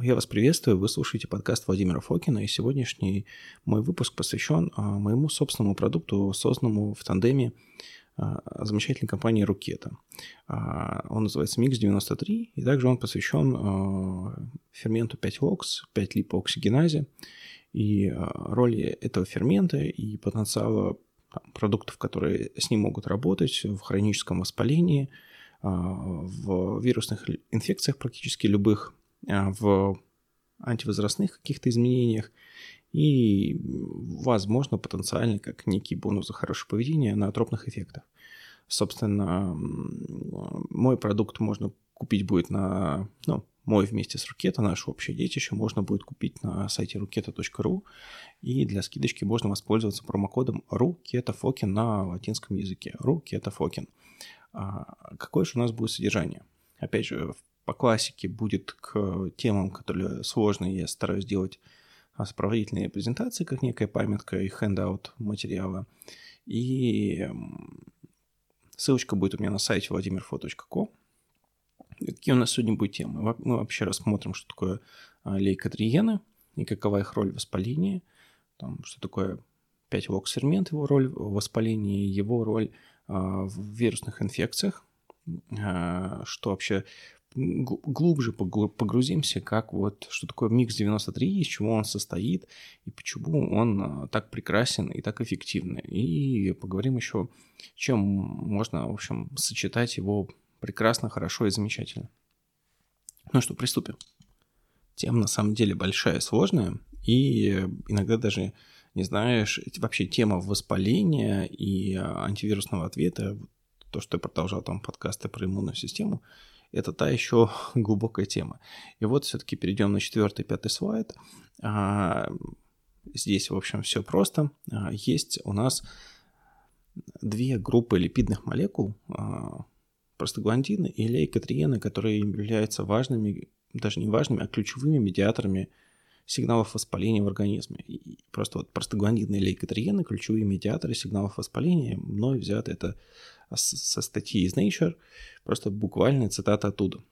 Я вас приветствую, вы слушаете подкаст Владимира Фокина, и сегодняшний мой выпуск посвящен а, моему собственному продукту, созданному в тандеме а, замечательной компании Рукета. Он называется Mix93, и также он посвящен ферменту 5-LOX, 5-липооксигеназе, и роли этого фермента и потенциала продуктов, которые с ним могут работать в хроническом воспалении – а, в вирусных инфекциях практически любых, а, в антивозрастных каких-то изменениях и, возможно, потенциально как некий бонус за хорошее поведение на тропных эффектах. Собственно, мой продукт можно купить будет на, ну, мой вместе с Рукета, наше общее детище, можно будет купить на сайте ruketa.ru, и для скидочки можно воспользоваться промокодом RUKETAFOKIN на латинском языке. RUKETAFOKIN. А какое же у нас будет содержание? Опять же, по классике будет к темам, которые сложные, я стараюсь делать сопроводительные презентации, как некая памятка и хендаут материала. И ссылочка будет у меня на сайте vladimirfo.com. Какие у нас сегодня будут темы? Мы вообще рассмотрим, что такое а, лейкотриены и какова их роль в воспалении, там, что такое 5-LOX-фермент, его роль в воспалении, его роль а, в вирусных инфекциях, а, что вообще глубже погрузимся, как вот, что такое микс 93, из чего он состоит, и почему он а, так прекрасен и так эффективный. И поговорим еще, чем можно, в общем, сочетать его прекрасно, хорошо и замечательно. Ну что, приступим. Тема на самом деле большая, сложная, и иногда даже не знаешь, вообще тема воспаления и а, антивирусного ответа, то, что я продолжал там подкасты про иммунную систему, это та еще глубокая тема. И вот все-таки перейдем на четвертый, пятый слайд. А, здесь, в общем, все просто. А, есть у нас две группы липидных молекул, простагландины и лейкотриены, которые являются важными, даже не важными, а ключевыми медиаторами сигналов воспаления в организме. И просто вот простагландины или лейкотриены – ключевые медиаторы сигналов воспаления. Мной взято это со статьи из Nature, просто буквальная цитата оттуда.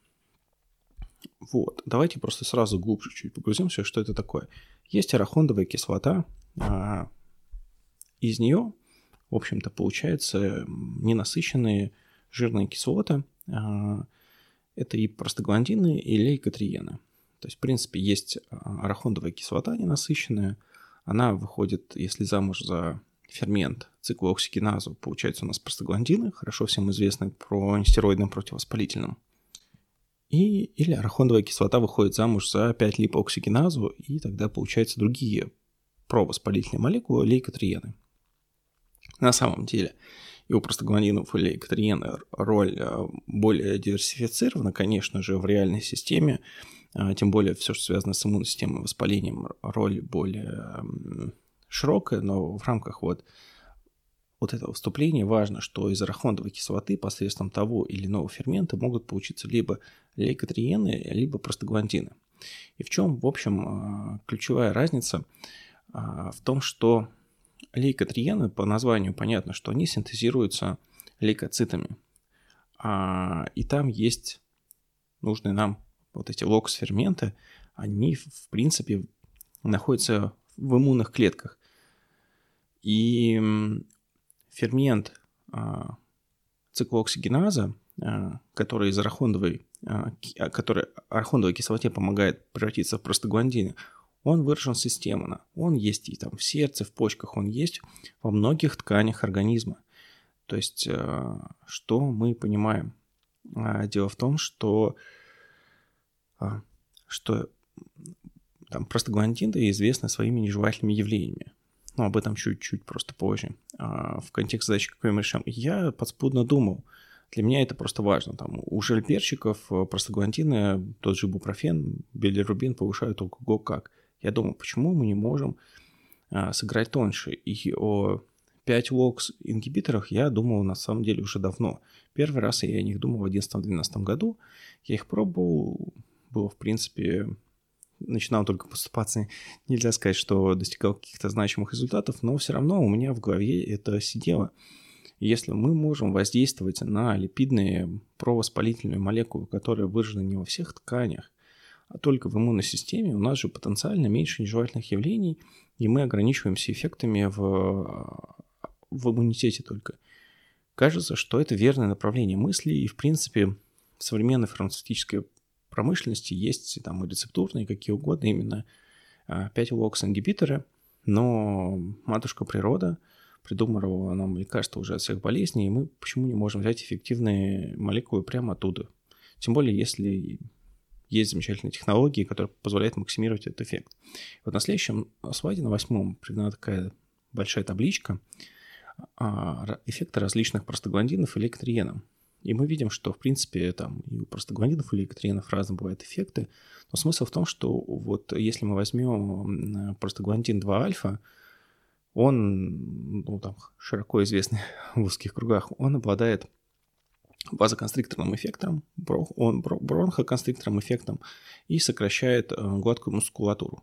Вот, давайте просто сразу глубже чуть погрузимся, что это такое. Есть арахондовая кислота, а из нее, в общем-то, получается ненасыщенные жирные кислоты. А, это и простагландины, и лейкотриены. То есть, в принципе, есть а, арахондовая кислота ненасыщенная. Она выходит, если замуж за фермент циклооксигеназу, получается у нас простагландины, хорошо всем известны про нестероидным противовоспалительным. И, или арахондовая кислота выходит замуж за 5-липооксигеназу, и тогда получаются другие провоспалительные молекулы, лейкотриены. На самом деле, и у простагландинов и лейкотриены роль а, более диверсифицирована, конечно же, в реальной системе а, тем более все, что связано с иммунной системой, воспалением, роль более широкая, но в рамках вот вот этого вступления важно, что из арахондовой кислоты посредством того или иного фермента могут получиться либо лейкотриены, либо простагландины. И в чем, в общем, а, ключевая разница а, в том, что лейкотриены, по названию понятно, что они синтезируются лейкоцитами. И там есть нужный нам вот эти LOX-ферменты, они, в принципе, находятся в иммунных клетках. И фермент а, циклооксигеназа, а, который из арахондовой, а, который арахондовой кислоте помогает превратиться в простагландины, он выражен системно. Он есть и там в сердце, в почках, он есть во многих тканях организма. То есть, что мы понимаем? Дело в том, что что там простагландины известны своими нежелательными явлениями. Но об этом чуть-чуть просто позже. А в контексте задачи, какой мы решаем, я подспудно думал, для меня это просто важно. Там, у жильперщиков э, простагландины, тот же бупрофен, билирубин повышают ого как. Я думал, почему мы не можем а, сыграть тоньше? И о 5-локс ингибиторах я думал на самом деле уже давно. Первый раз я о них думал в 2011-2012 году. Я их пробовал, было, в принципе, начинал только поступаться, нельзя сказать, что достигал каких-то значимых результатов, но все равно у меня в голове это сидело. Если мы можем воздействовать на липидные провоспалительные молекулы, которые выражены не во всех тканях, только в иммунной системе у нас же потенциально меньше нежелательных явлений, и мы ограничиваемся эффектами в, в иммунитете только. Кажется, что это верное направление мысли, и, в принципе, в современной фармацевтической промышленности есть там и рецептурные, какие угодно, именно 5-локс-ингибиторы, но матушка природа придумала нам лекарства уже от всех болезней, и мы почему не можем взять эффективные молекулы прямо оттуда? Тем более, если есть замечательные технологии, которые позволяют максимировать этот эффект. Вот на следующем слайде, на восьмом, приведена такая большая табличка а, эффекта различных простагландинов и лектриеном. И мы видим, что, в принципе, там и у простагландинов, и лейкотриенов разные бывают эффекты. Но смысл в том, что вот если мы возьмем простагландин 2 альфа, он, ну, там, широко известный в узких кругах, он обладает вазоконстрикторным эффектом, он бронхоконстрикторным эффектом и сокращает э, гладкую мускулатуру.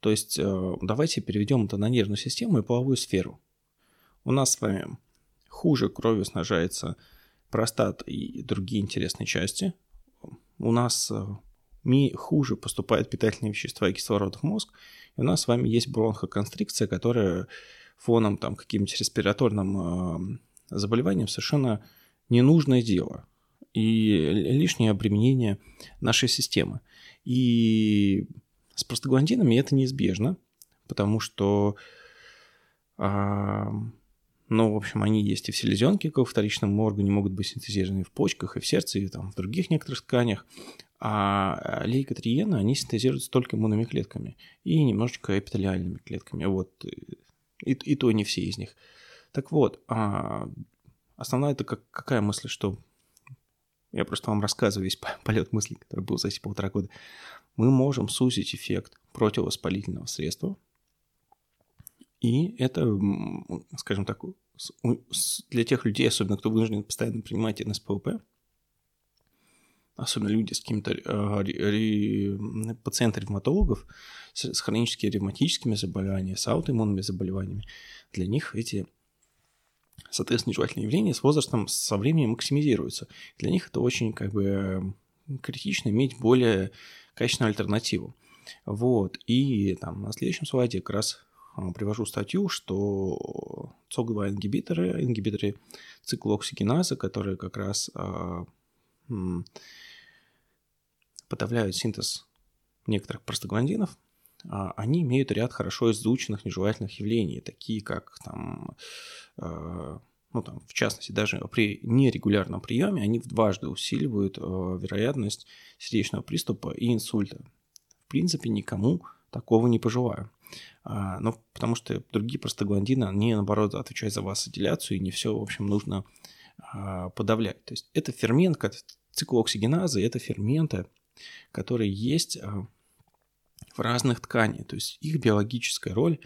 То есть э, давайте переведем это на нервную систему и половую сферу. У нас с вами хуже кровью снажается простат и другие интересные части. У нас э, хуже поступают питательные вещества и кислород в мозг. И у нас с вами есть бронхоконстрикция, которая фоном там каким-нибудь респираторным э, заболеванием совершенно ненужное дело и лишнее обременение нашей системы. И с простагландинами это неизбежно, потому что но, в общем, они есть и в селезенке, как в вторичном органе, могут быть синтезированы в почках, и в сердце, и там, в других некоторых тканях. А лейкотриены, они синтезируются только иммунными клетками и немножечко эпителиальными клетками. Вот. И, и то не все из них. Так вот, а основная это как, какая мысль, что я просто вам рассказываю весь полет мыслей, который был за эти полтора года. Мы можем сузить эффект противовоспалительного средства, и это, скажем так, для тех людей, особенно кто вынужден постоянно принимать НСПВП, особенно люди с какими-то э, пациентами ревматологов с, с хроническими ревматическими заболеваниями, с аутоиммунными заболеваниями, для них эти соответственно, нежелательные явления с возрастом, со временем максимизируются. Для них это очень как бы критично иметь более качественную альтернативу. Вот. И там на следующем слайде как раз привожу статью, что ЦОГ-2 ингибиторы, ингибиторы циклооксигеназы, которые как раз а, подавляют синтез некоторых простагландинов, а, они имеют ряд хорошо изученных нежелательных явлений, такие как там, ну там, в частности, даже при нерегулярном приеме они в дважды усиливают вероятность сердечного приступа и инсульта. В принципе, никому такого не пожелаю. А, ну, потому что другие простагландины, они, наоборот, отвечают за васодиляцию, и не все, в общем, нужно а, подавлять. То есть это фермент, циклооксигеназы, это ферменты, которые есть а, в разных тканях. То есть их биологическая роль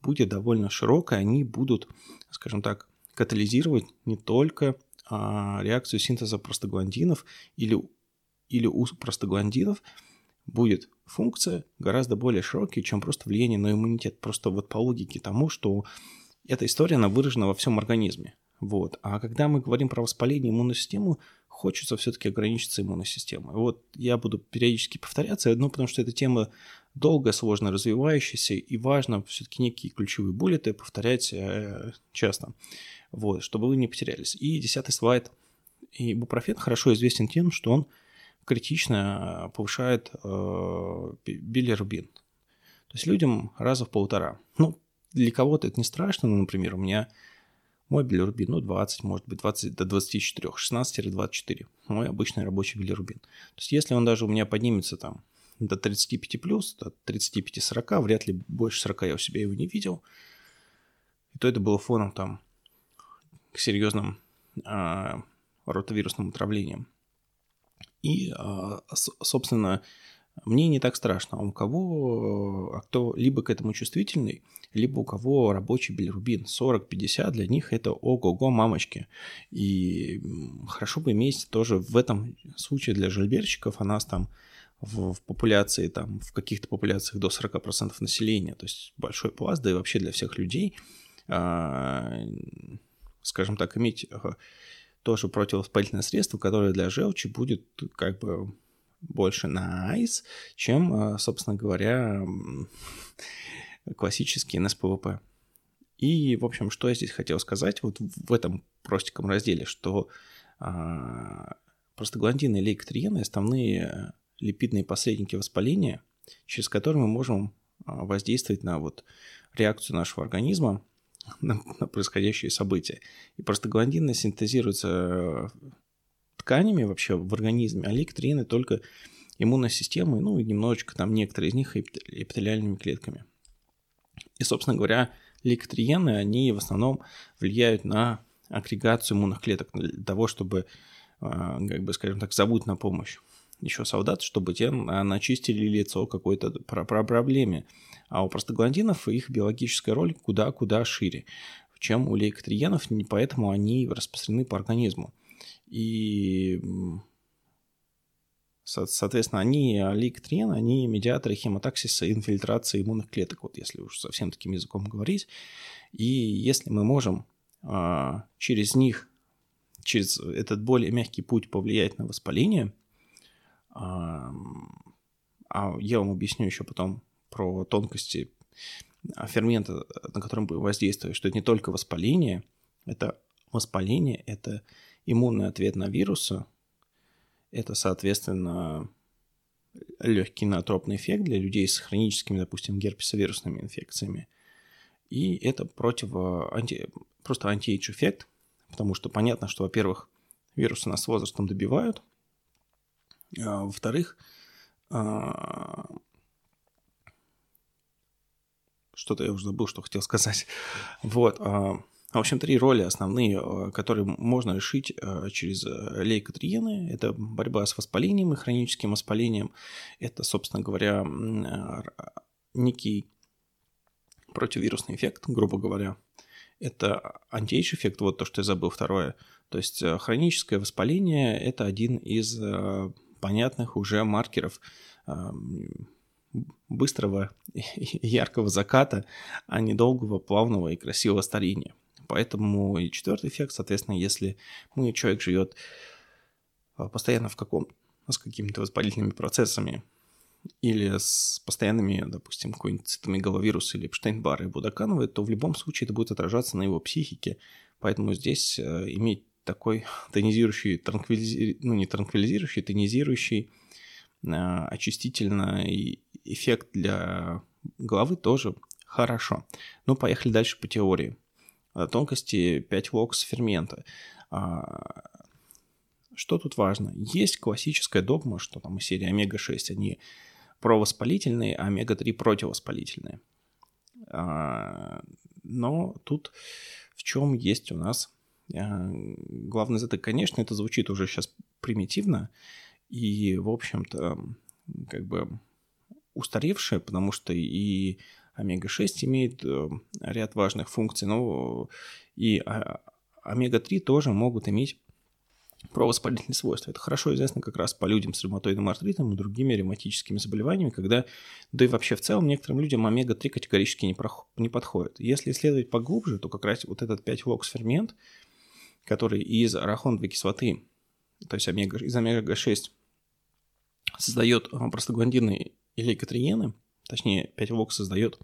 будет довольно широкая, они будут, скажем так, катализировать не только реакцию синтеза простагландинов или, или у простагландинов, будет функция гораздо более широкая, чем просто влияние на иммунитет. Просто вот по логике тому, что эта история, она выражена во всем организме. Вот. А когда мы говорим про воспаление иммунной системы, хочется все-таки ограничиться иммунной системой. Вот я буду периодически повторяться, ну, потому что эта тема долго, сложно развивающаяся, и важно все-таки некие ключевые буллеты повторять э, часто, вот, чтобы вы не потерялись. И десятый слайд. И бупрофен хорошо известен тем, что он критично э, повышает э, билирубин. То есть людям раза в полтора. Ну, для кого-то это не страшно, ну, например, у меня мой билирубин, ну, 20, может быть, 20 до 24, 16-24. Мой обычный рабочий билирубин. То есть, если он даже у меня поднимется там до 35 плюс, до 35-40, вряд ли больше 40 я у себя его не видел. И то это было фоном там к серьезным а, ротовирусным отравлениям. И, а, собственно, мне не так страшно. А у кого, а кто либо к этому чувствительный, либо у кого рабочий билирубин 40-50, для них это ого-го мамочки. И хорошо бы иметь тоже в этом случае для жильберщиков, а нас там в, в популяции, там, в каких-то популяциях до 40% населения, то есть большой пласт, да и вообще для всех людей, скажем так, иметь тоже противовоспалительное средство, которое для желчи будет как бы больше nice, чем, собственно говоря, классический НСПВП. И, в общем, что я здесь хотел сказать вот в этом простеньком разделе, что а, простагландины и лейкотриены – основные липидные посредники воспаления, через которые мы можем а, воздействовать на вот реакцию нашего организма на, на происходящие события. И простагландины синтезируются э, тканями вообще в организме, а лейкотриены только иммунной системой, ну и немножечко там некоторые из них эпителиальными клетками. И, собственно говоря, лейкотриены, они в основном влияют на агрегацию иммунных клеток для того, чтобы, а, как бы, скажем так, зовут на помощь еще солдат, чтобы те а, начистили лицо какой-то про, про проблеме. А у простагландинов их биологическая роль куда-куда шире, чем у лейкотриенов, поэтому они распространены по организму. И Соответственно, они, лейкотриены, они медиаторы хемотаксиса инфильтрации иммунных клеток, вот если уж совсем таким языком говорить. И если мы можем а, через них, через этот более мягкий путь повлиять на воспаление, а, а я вам объясню еще потом про тонкости фермента, на котором воздействует, что это не только воспаление, это воспаление, это иммунный ответ на вирусы, это, соответственно, легкий натропный эффект для людей с хроническими, допустим, герпесовирусными инфекциями. И это против, анти, просто антиэйдж эффект, потому что понятно, что, во-первых, вирусы нас с возрастом добивают, а, во-вторых, а, что-то я уже забыл, что хотел сказать. Вот. А, в общем, три роли основные, которые можно решить через лейкотриены. Это борьба с воспалением и хроническим воспалением. Это, собственно говоря, некий противовирусный эффект, грубо говоря. Это антиэйдж эффект, вот то, что я забыл второе. То есть хроническое воспаление – это один из понятных уже маркеров быстрого яркого заката, а не долгого, плавного и красивого старения. Поэтому и четвертый эффект, соответственно, если мы, человек живет а, постоянно в каком с какими-то воспалительными процессами или с постоянными, допустим, какой-нибудь цитомегаловирус или Эпштейн-Бар и Будакановой, то в любом случае это будет отражаться на его психике. Поэтому здесь э, иметь такой тонизирующий, транквилизи... ну не транквилизирующий, тонизирующий, э, очистительный эффект для головы тоже хорошо. Ну, поехали дальше по теории. Э, тонкости 5 локс фермента. А, что тут важно? Есть классическая догма, что там серии омега-6 они провоспалительные, а омега-3 противовоспалительные. А, но тут в чем есть у нас а, главный затык? Конечно, это звучит уже сейчас примитивно и, в общем-то, как бы устаревшее, потому что и омега-6 имеет э, ряд важных функций, но и а, омега-3 тоже могут иметь провоспалительные свойства. Это хорошо известно как раз по людям с ревматоидным артритом и другими ревматическими заболеваниями, когда, да и вообще в целом, некоторым людям омега-3 категорически не, прох... не подходит. Если исследовать поглубже, то как раз вот этот 5-LOX-фермент, который из арахидоновой кислоты, то есть омега, из омега-6, создает э, простагландины и лейкотриены, точнее 5-вокс создает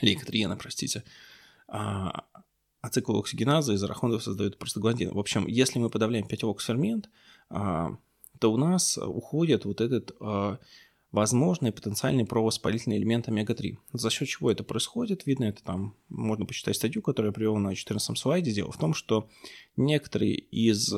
лейкотриена, простите, а, а цикл оксигеназы из арахонов создает простагландин. В общем, если мы подавляем 5-вокс фермент, а, то у нас уходит вот этот а, возможный потенциальный провоспалительный элемент омега-3. За счет чего это происходит, видно это там, можно почитать статью, которую я привел на 14 слайде. Дело в том, что некоторые из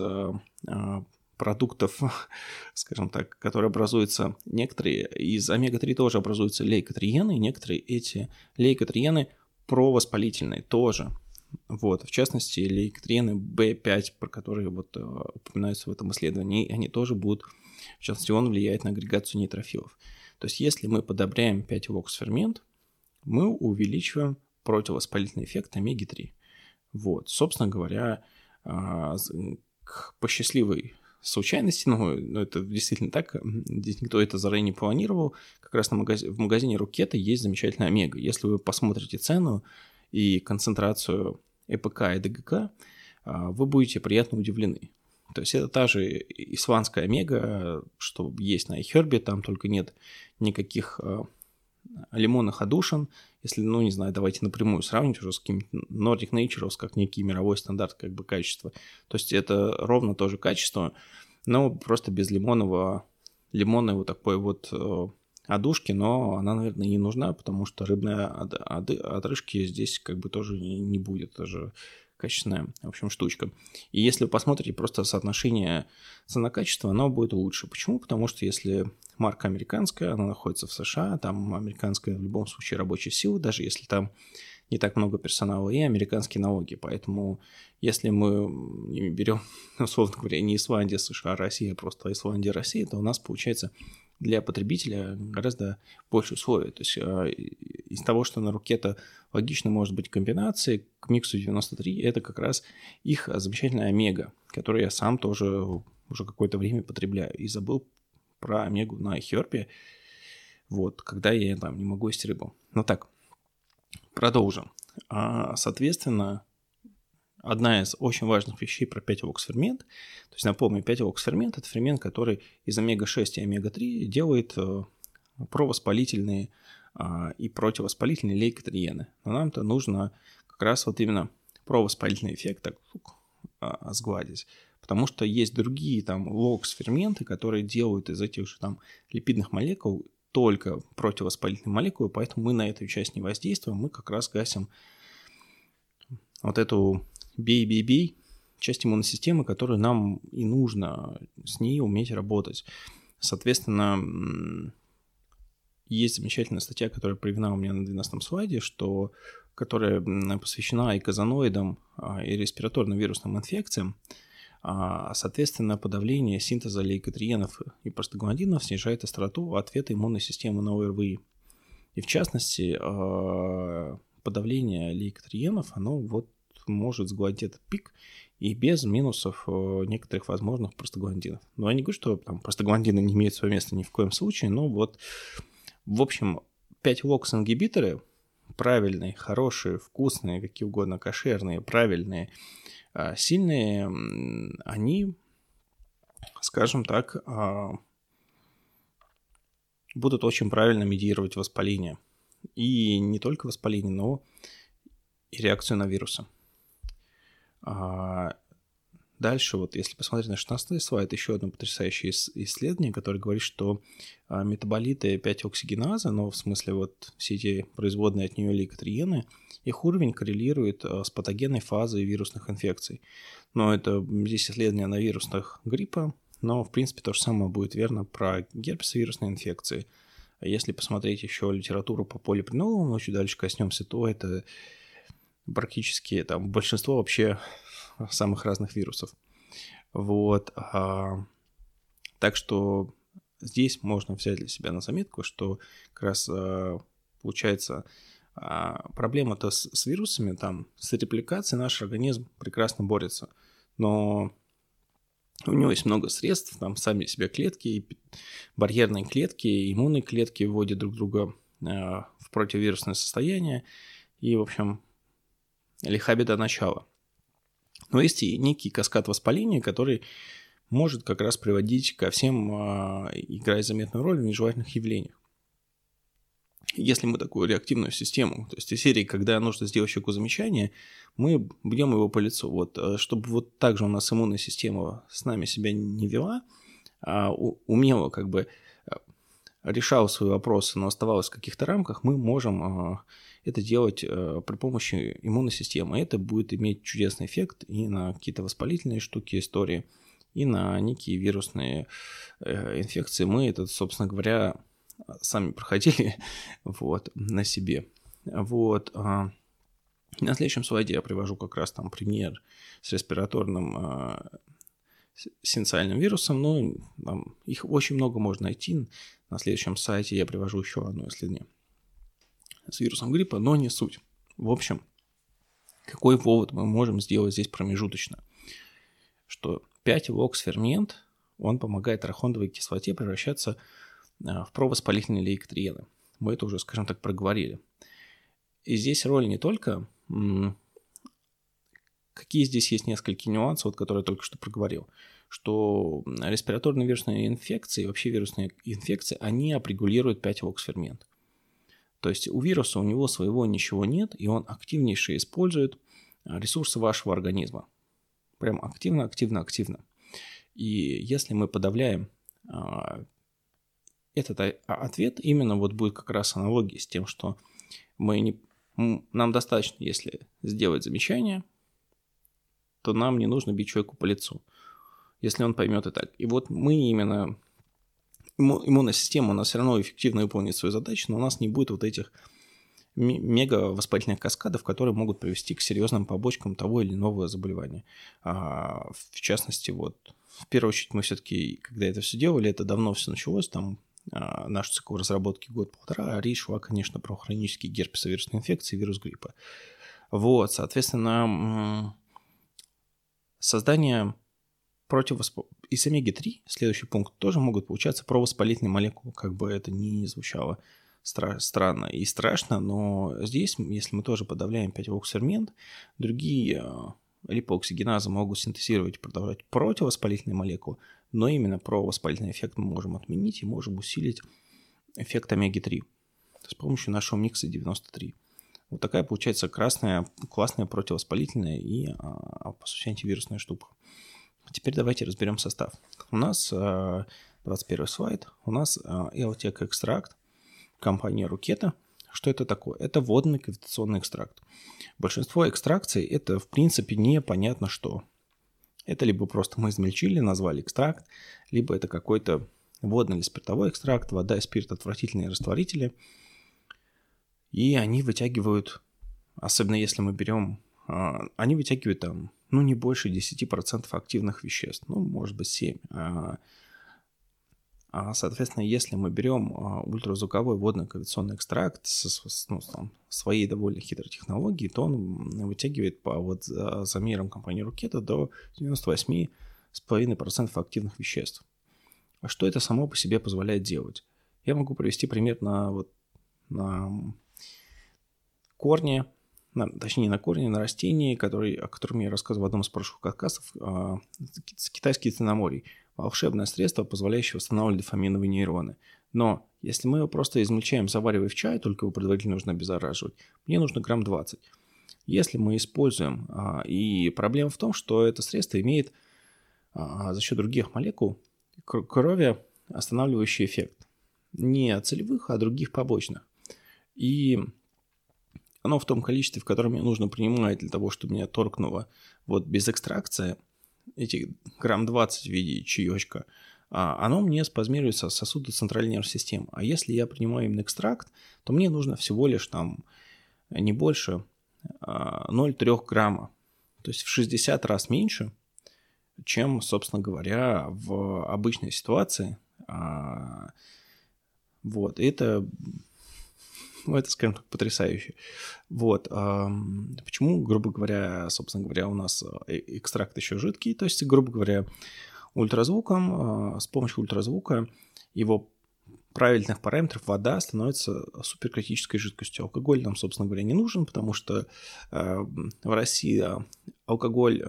продуктов, скажем так, которые образуются, некоторые из омега-3 тоже образуются лейкотриены, и некоторые эти лейкотриены провоспалительные тоже. Вот, в частности, лейкотриены B5, про которые вот э, упоминаются в этом исследовании, они тоже будут, в частности, он влияет на агрегацию нейтрофилов. То есть, если мы подобряем 5-вокс-фермент, мы увеличиваем противовоспалительный эффект омеги-3. Вот, собственно говоря, а, по счастливой случайности, но, но это действительно так, здесь никто это заранее не планировал. Как раз на магази- в магазине Рукета есть замечательная Омега. Если вы посмотрите цену и концентрацию ЭПК и ДГК, а, вы будете приятно удивлены. То есть это та же исландская омега, что есть на iHerb, там только нет никаких э, лимонных одушин. Если, ну, не знаю, давайте напрямую сравнить уже с каким-нибудь Nordic Naturals, как некий мировой стандарт как бы качества. То есть это ровно то же качество, но просто без лимонного, лимонной вот такой вот э, одушки, но она, наверное, не нужна, потому что рыбной отрыжки здесь как бы тоже не будет. Это же качественная, в общем, штучка. И если вы посмотрите просто соотношение цена-качество, оно будет лучше. Почему? Потому что если марка американская, она находится в США, там американская в любом случае рабочая сила, даже если там не так много персонала, и американские налоги. Поэтому если мы берем, условно говоря, не Исландия, США, Россия, а просто Исландия, Россия, то у нас получается для потребителя гораздо больше условий. То есть а, из того, что на руке-то логично может быть комбинации, к миксу 93 это как раз их замечательная омега, которую я сам тоже уже какое-то время потребляю. И забыл про омегу на херпе, вот, когда я там не могу есть рыбу. Ну так, продолжим. А, соответственно, одна из очень важных вещей про 5-LOX-фермент. То есть, напомню, 5-LOX-фермент – это фермент, который из омега-6 и омега-3 делает э, провоспалительные а, и противовоспалительные лейкотриены. Но нам-то нужно как раз вот именно провоспалительный эффект так а, сгладить. Потому что есть другие там LOX-ферменты, которые делают из этих же там липидных молекул только противовоспалительные молекулы, поэтому мы на эту часть не воздействуем, мы как раз гасим вот эту бей-бей-бей, часть иммунной системы, которую нам и нужно с ней уметь работать. Соответственно, есть замечательная статья, которая приведена у меня на 12 слайде, что, которая посвящена и казаноидам, а, и респираторным вирусным инфекциям. А, соответственно, подавление синтеза лейкотриенов и простагландинов снижает остроту ответа иммунной системы на ОРВИ. И в частности, а, подавление лейкотриенов, оно вот может сгладить этот пик и без минусов э, некоторых возможных простагландинов. Но я не говорю, что там простагландины не имеют свое место ни в коем случае, но вот, в общем, 5 локс-ингибиторы правильные, хорошие, вкусные, какие угодно, кошерные, правильные, а, сильные, они, скажем так, а, будут очень правильно медиировать воспаление. И не только воспаление, но и реакцию на вирусы. А дальше, вот если посмотреть на 16 слайд, еще одно потрясающее исследование, которое говорит, что а, метаболиты 5-оксигеназы, но в смысле вот все эти производные от нее лейкотриены, их уровень коррелирует а, с патогенной фазой вирусных инфекций. Но это здесь исследование на вирусных гриппа, но в принципе то же самое будет верно про герпес вирусные инфекции. Если посмотреть еще литературу по полипринолам, но чуть дальше коснемся, то это практически там большинство вообще самых разных вирусов. Вот. А, так что здесь можно взять для себя на заметку, что как раз а, получается а, проблема-то с, с вирусами, там, с репликацией наш организм прекрасно борется. Но у него есть много средств, там сами себя клетки, барьерные клетки, иммунные клетки вводят друг друга в противовирусное состояние. И, в общем, лиха беда начала. Но есть и некий каскад воспаления, который может как раз приводить ко всем, э, играя заметную роль в нежелательных явлениях. Если мы такую реактивную систему, то есть из серии, когда нужно сделать человеку замечание, мы бьем его по лицу. Вот, э, чтобы вот так же у нас иммунная система с нами себя не вела, а умела как бы э, решала свои вопросы, но оставалась в каких-то рамках, мы можем это делать э, при помощи иммунной системы. Это будет иметь чудесный эффект и на какие-то воспалительные штуки, истории, и на некие вирусные э, инфекции. Мы это, собственно говоря, сами проходили вот, на себе. Вот. А, на следующем слайде я привожу как раз там пример с респираторным э, синциальным вирусом, но там, их очень много можно найти. На следующем сайте я привожу еще одно исследование с вирусом гриппа, но не суть. В общем, какой вывод мы можем сделать здесь промежуточно? Что 5-вокс-фермент, он помогает арахондовой кислоте превращаться а, в провоспалительные лейкотриены. Мы это уже, скажем так, проговорили. И здесь роль не только... Какие здесь есть несколько нюансов, вот, которые я только что проговорил. что респираторные вирусные инфекции, вообще вирусные инфекции, они апрегулируют 5-вокс-фермент. То есть у вируса у него своего ничего нет, и он активнейше использует ресурсы вашего организма. Прям активно, активно, активно. И если мы подавляем а, этот ответ, именно вот будет как раз аналогия с тем, что мы не, нам достаточно, если сделать замечание, то нам не нужно бить человеку по лицу, если он поймет и так. И вот мы именно иммунная система, у нас все равно эффективно выполнит свою задачу, но у нас не будет вот этих мега воспалительных каскадов, которые могут привести к серьезным побочкам того или иного заболевания. А, в частности, вот в первую очередь мы все-таки, когда это все делали, это давно все началось, там а, наш цикл разработки год-полтора, а речь шла, конечно, про хронические герпесовирусные инфекции, вирус гриппа. Вот, соответственно, создание противосп... из омеги-3, следующий пункт, тоже могут получаться провоспалительные молекулы, как бы это ни звучало стра- странно и страшно, но здесь, если мы тоже подавляем 5-оксермент, другие а, липооксигеназы могут синтезировать и продавать противовоспалительные молекулы, но именно провоспалительный эффект мы можем отменить и можем усилить эффект омеги-3 с помощью нашего микса 93. Вот такая получается красная, классная противовоспалительная и, а, по сути, антивирусная штука. Теперь давайте разберем состав. У нас 21 а, слайд. У нас а, LTEC экстракт компания Рукета. Что это такое? Это водный кавитационный экстракт. Большинство экстракций это в принципе непонятно что. Это либо просто мы измельчили, назвали экстракт, либо это какой-то водный или спиртовой экстракт, вода и спирт отвратительные растворители. И они вытягивают, особенно если мы берем, они вытягивают там, ну, не больше 10% активных веществ, ну, может быть, 7. А, соответственно, если мы берем а, ультразвуковой водно-кавитационный экстракт с, ну, там, своей довольно хитрой технологией, то он вытягивает по вот за миром компании Рукета до 98,5% активных веществ. А что это само по себе позволяет делать? Я могу привести пример на, вот, на корне, на, точнее, на корне, на растении, который, о котором я рассказывал в одном из прошлых подкастов, э, китайский циноморий – волшебное средство, позволяющее восстанавливать дофаминовые нейроны. Но если мы его просто измельчаем, заваривая в чай, только его предварительно нужно обеззараживать, мне нужно грамм 20. Если мы используем, а, и проблема в том, что это средство имеет а, за счет других молекул крови останавливающий эффект. Не целевых, а других побочных. И оно в том количестве, в котором мне нужно принимать для того, чтобы меня торкнуло вот без экстракции – эти грамм 20 в виде чаечка, а, оно мне спазмируется сосуды центральной нервной системы. А если я принимаю именно экстракт, то мне нужно всего лишь там не больше 0,3 а, грамма. То есть в 60 раз меньше, чем, собственно говоря, в обычной ситуации. А, вот, это ну, это, скажем так, потрясающе. Вот. Почему, грубо говоря, собственно говоря, у нас э, экстракт еще жидкий, то есть, грубо говоря, ультразвуком, а, с помощью ультразвука его правильных параметров вода становится суперкритической жидкостью. Алкоголь нам, собственно говоря, не нужен, потому что э, в России а, алкоголь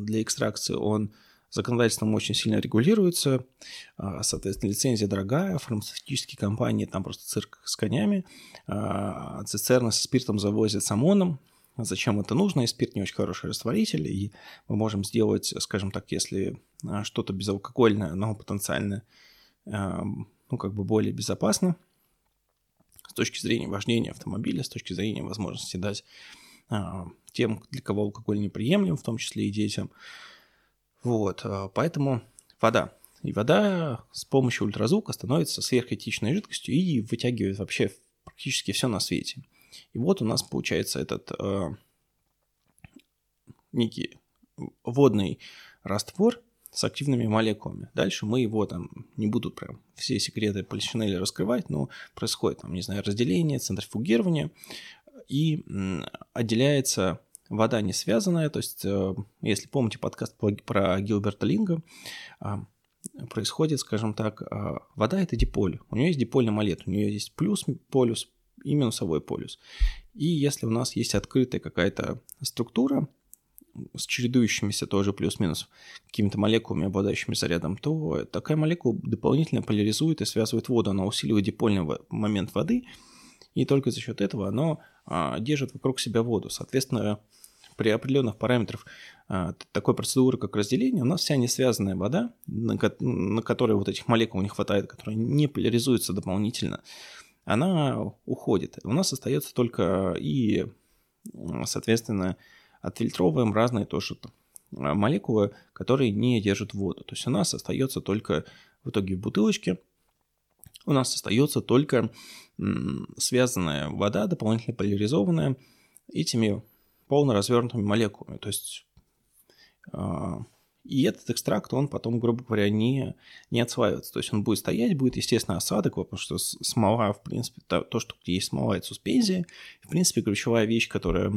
для экстракции, он законодательством очень сильно регулируется, а, соответственно, лицензия дорогая, фармацевтические компании, там просто цирк с конями, а, цистерны со спиртом завозят с ОМОНом, зачем это нужно, и спирт не очень хороший растворитель, и мы можем сделать, скажем так, если а, что-то безалкогольное, но потенциально, ну, как бы более безопасно, с точки зрения вождения автомобиля, с точки зрения возможности дать тем, для кого алкоголь неприемлем, в том числе и детям, вот, э, поэтому вода. И вода с помощью ультразвука становится сверхкритичной жидкостью и вытягивает вообще практически все на свете. И вот у нас получается этот э, некий водный раствор с активными молекулами. Дальше мы его там, не буду прям все секреты полишинеля раскрывать, но происходит там, не знаю, разделение, центрифугирование, и отделяется вода не связанная, то есть, э, если помните подкаст про Гилберта Линга, а, происходит, скажем так, а, вода это диполь. У нее есть дипольный молет, у нее есть плюс полюс и минусовой полюс. И если у нас есть открытая какая-то структура, с чередующимися тоже плюс-минус какими-то молекулами, обладающими зарядом, то такая молекула дополнительно поляризует и связывает воду, она усиливает дипольный момент воды, и только за счет этого оно а, держит вокруг себя воду. Соответственно, при определенных параметрах а, такой процедуры, как разделение, у нас вся несвязанная вода, на, которой вот этих молекул не хватает, которая не поляризуется дополнительно, она уходит. У нас остается только и, соответственно, отфильтровываем разные тоже молекулы, которые не держат воду. То есть у нас остается только в итоге в бутылочке, у нас остается только связанная вода, дополнительно поляризованная этими полно развернутыми молекулами. То есть а, и этот экстракт, он потом, грубо говоря, не, не отслаивается. То есть он будет стоять, будет, естественно, осадок, потому что смола, в принципе, то, то что есть смола, это суспензия. В принципе, ключевая вещь, которая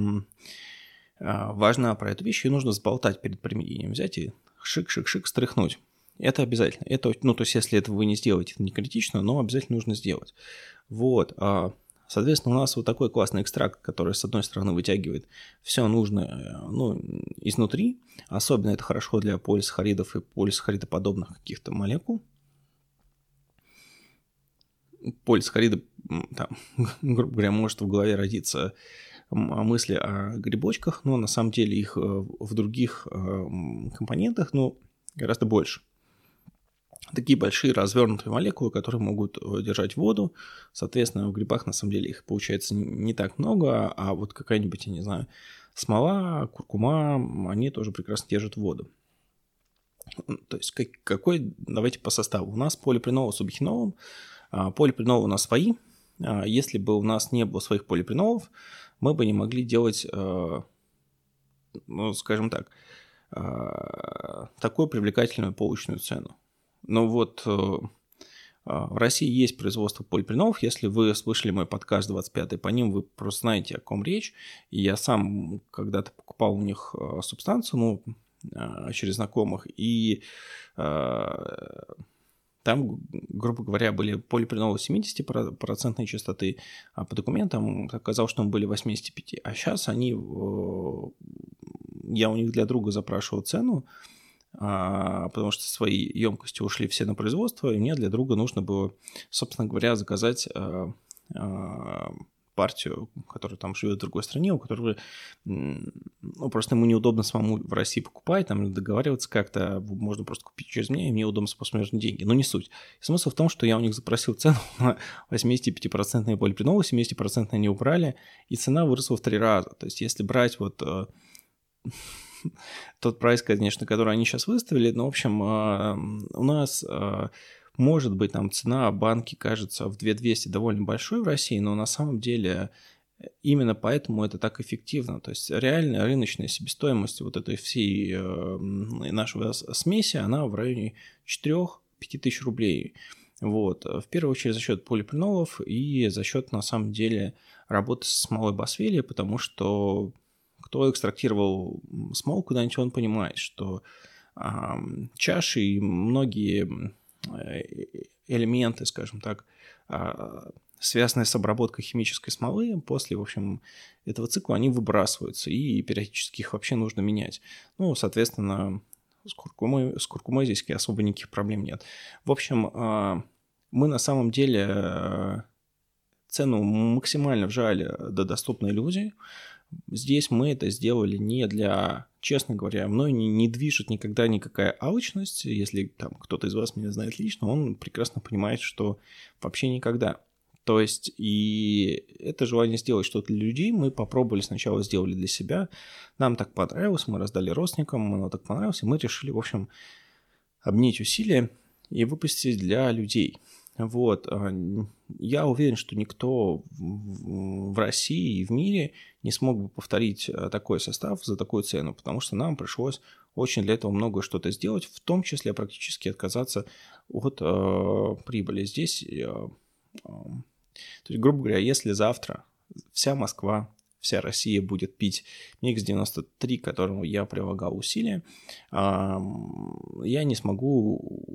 а, важна про эту вещь, ее нужно сболтать перед применением. Взять и шик-шик-шик стряхнуть. Это обязательно. Это, ну, то есть, если это вы не сделаете, это не критично, но обязательно нужно сделать. Вот. А Соответственно, у нас вот такой классный экстракт, который, с одной стороны, вытягивает все нужное э, ну, изнутри. Особенно это хорошо для полисахаридов и полисахаридоподобных каких-то молекул. Полисахариды, там, грубо говоря, может в голове родиться мысли о грибочках, но на самом деле их э, в других э, компонентах ну, гораздо больше такие большие развернутые молекулы, которые могут э, держать воду. Соответственно, в грибах на самом деле их получается не так много, а вот какая-нибудь, я не знаю, смола, куркума, они тоже прекрасно держат воду. То есть какой, давайте по составу. У нас полипринол с убихинолом. А, полипринолы у нас свои. А, если бы у нас не было своих полипринолов, мы бы не могли делать, э, ну, скажем так, э, такую привлекательную полученную цену. Но вот э, а, в России есть производство полипринолов. Если вы слышали мой подкаст 25 по ним, вы просто знаете, о ком речь. Я сам когда-то покупал у них э, субстанцию, ну, а, через знакомых, и а, там, грубо говоря, были полипринолы 70% частоты, а по документам оказалось, что мы были 85%. А сейчас они, я у них для друга запрашивал цену, потому что свои емкости ушли все на производство, и мне для друга нужно было, собственно говоря, заказать а, а, партию, которая там живет в другой стране, у которой ну, просто ему неудобно самому в России покупать, там договариваться как-то, можно просто купить через меня, и мне удобно способственно деньги, но не суть. Смысл в том, что я у них запросил цену на 85% полипринол, 70% они убрали, и цена выросла в три раза. То есть если брать вот тот прайс, конечно, который они сейчас выставили. Но, в общем, а, у нас а, может быть там цена банки кажется в 2200 довольно большой в России, но на самом деле именно поэтому это так эффективно. То есть реальная рыночная себестоимость вот этой всей э, нашего смеси, она в районе 4-5 тысяч рублей. Вот. В первую очередь за счет полипринолов и за счет, на самом деле, работы с смолой Басвелия, потому что кто экстрактировал смол куда-нибудь, он понимает, что э, чаши и многие э, элементы, скажем так, э, связанные с обработкой химической смолы, после, в общем, этого цикла они выбрасываются, и периодически их вообще нужно менять. Ну, соответственно, с куркумой, с куркумой здесь особо никаких проблем нет. В общем, мы на самом деле цену максимально вжали до доступной люди. Здесь мы это сделали не для, честно говоря, мной не, не движет никогда никакая алчность. Если там кто-то из вас меня знает лично, он прекрасно понимает, что вообще никогда. То есть и это желание сделать что-то для людей мы попробовали сначала сделали для себя. Нам так понравилось, мы раздали родственникам, оно так понравилось, и мы решили, в общем, обнять усилия и выпустить для людей. Вот. А, я уверен, что никто в России и в мире не смог бы повторить а, такой состав за такую цену, потому что нам пришлось очень для этого многое что-то сделать, в том числе практически отказаться от э, прибыли. Здесь, э, э, то есть, грубо говоря, если завтра вся Москва вся Россия будет пить Микс-93, к которому я прилагал усилия, я не смогу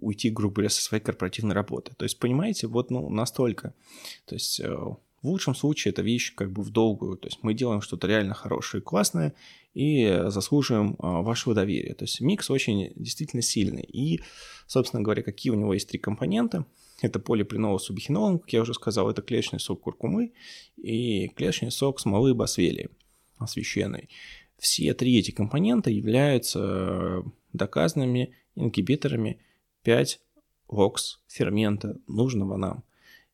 уйти, грубо говоря, со своей корпоративной работы. То есть, понимаете, вот ну, настолько. То есть, э, В лучшем случае это вещь как бы в долгую, то есть мы делаем что-то реально хорошее и классное и заслуживаем а, вашего доверия. То есть микс очень действительно сильный. И, собственно говоря, какие у него есть три компонента. Это полипринол с убихинолом, как я уже сказал, это клеточный сок куркумы и клеточный сок смолы басвелии священной. Все три эти компонента являются доказанными ингибиторами 5-локс фермента, нужного нам.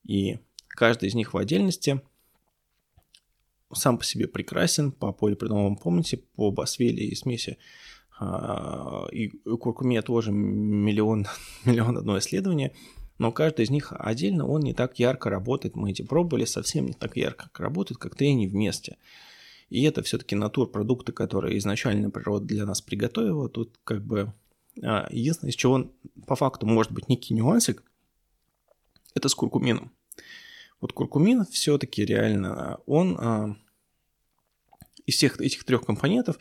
И каждый из них в отдельности сам по себе прекрасен, по полипринолам помните, по басвеле и смеси а, и куркуме тоже миллион, миллион одно исследование, но каждый из них отдельно, он не так ярко работает. Мы эти пробовали, совсем не так ярко работают, как они вместе. И это все-таки натурпродукты, которые изначально природа для нас приготовила. Тут как бы а, единственное, из чего он по факту может быть некий нюансик, это с куркумином. Вот куркумин все-таки реально, он а, из всех этих трех компонентов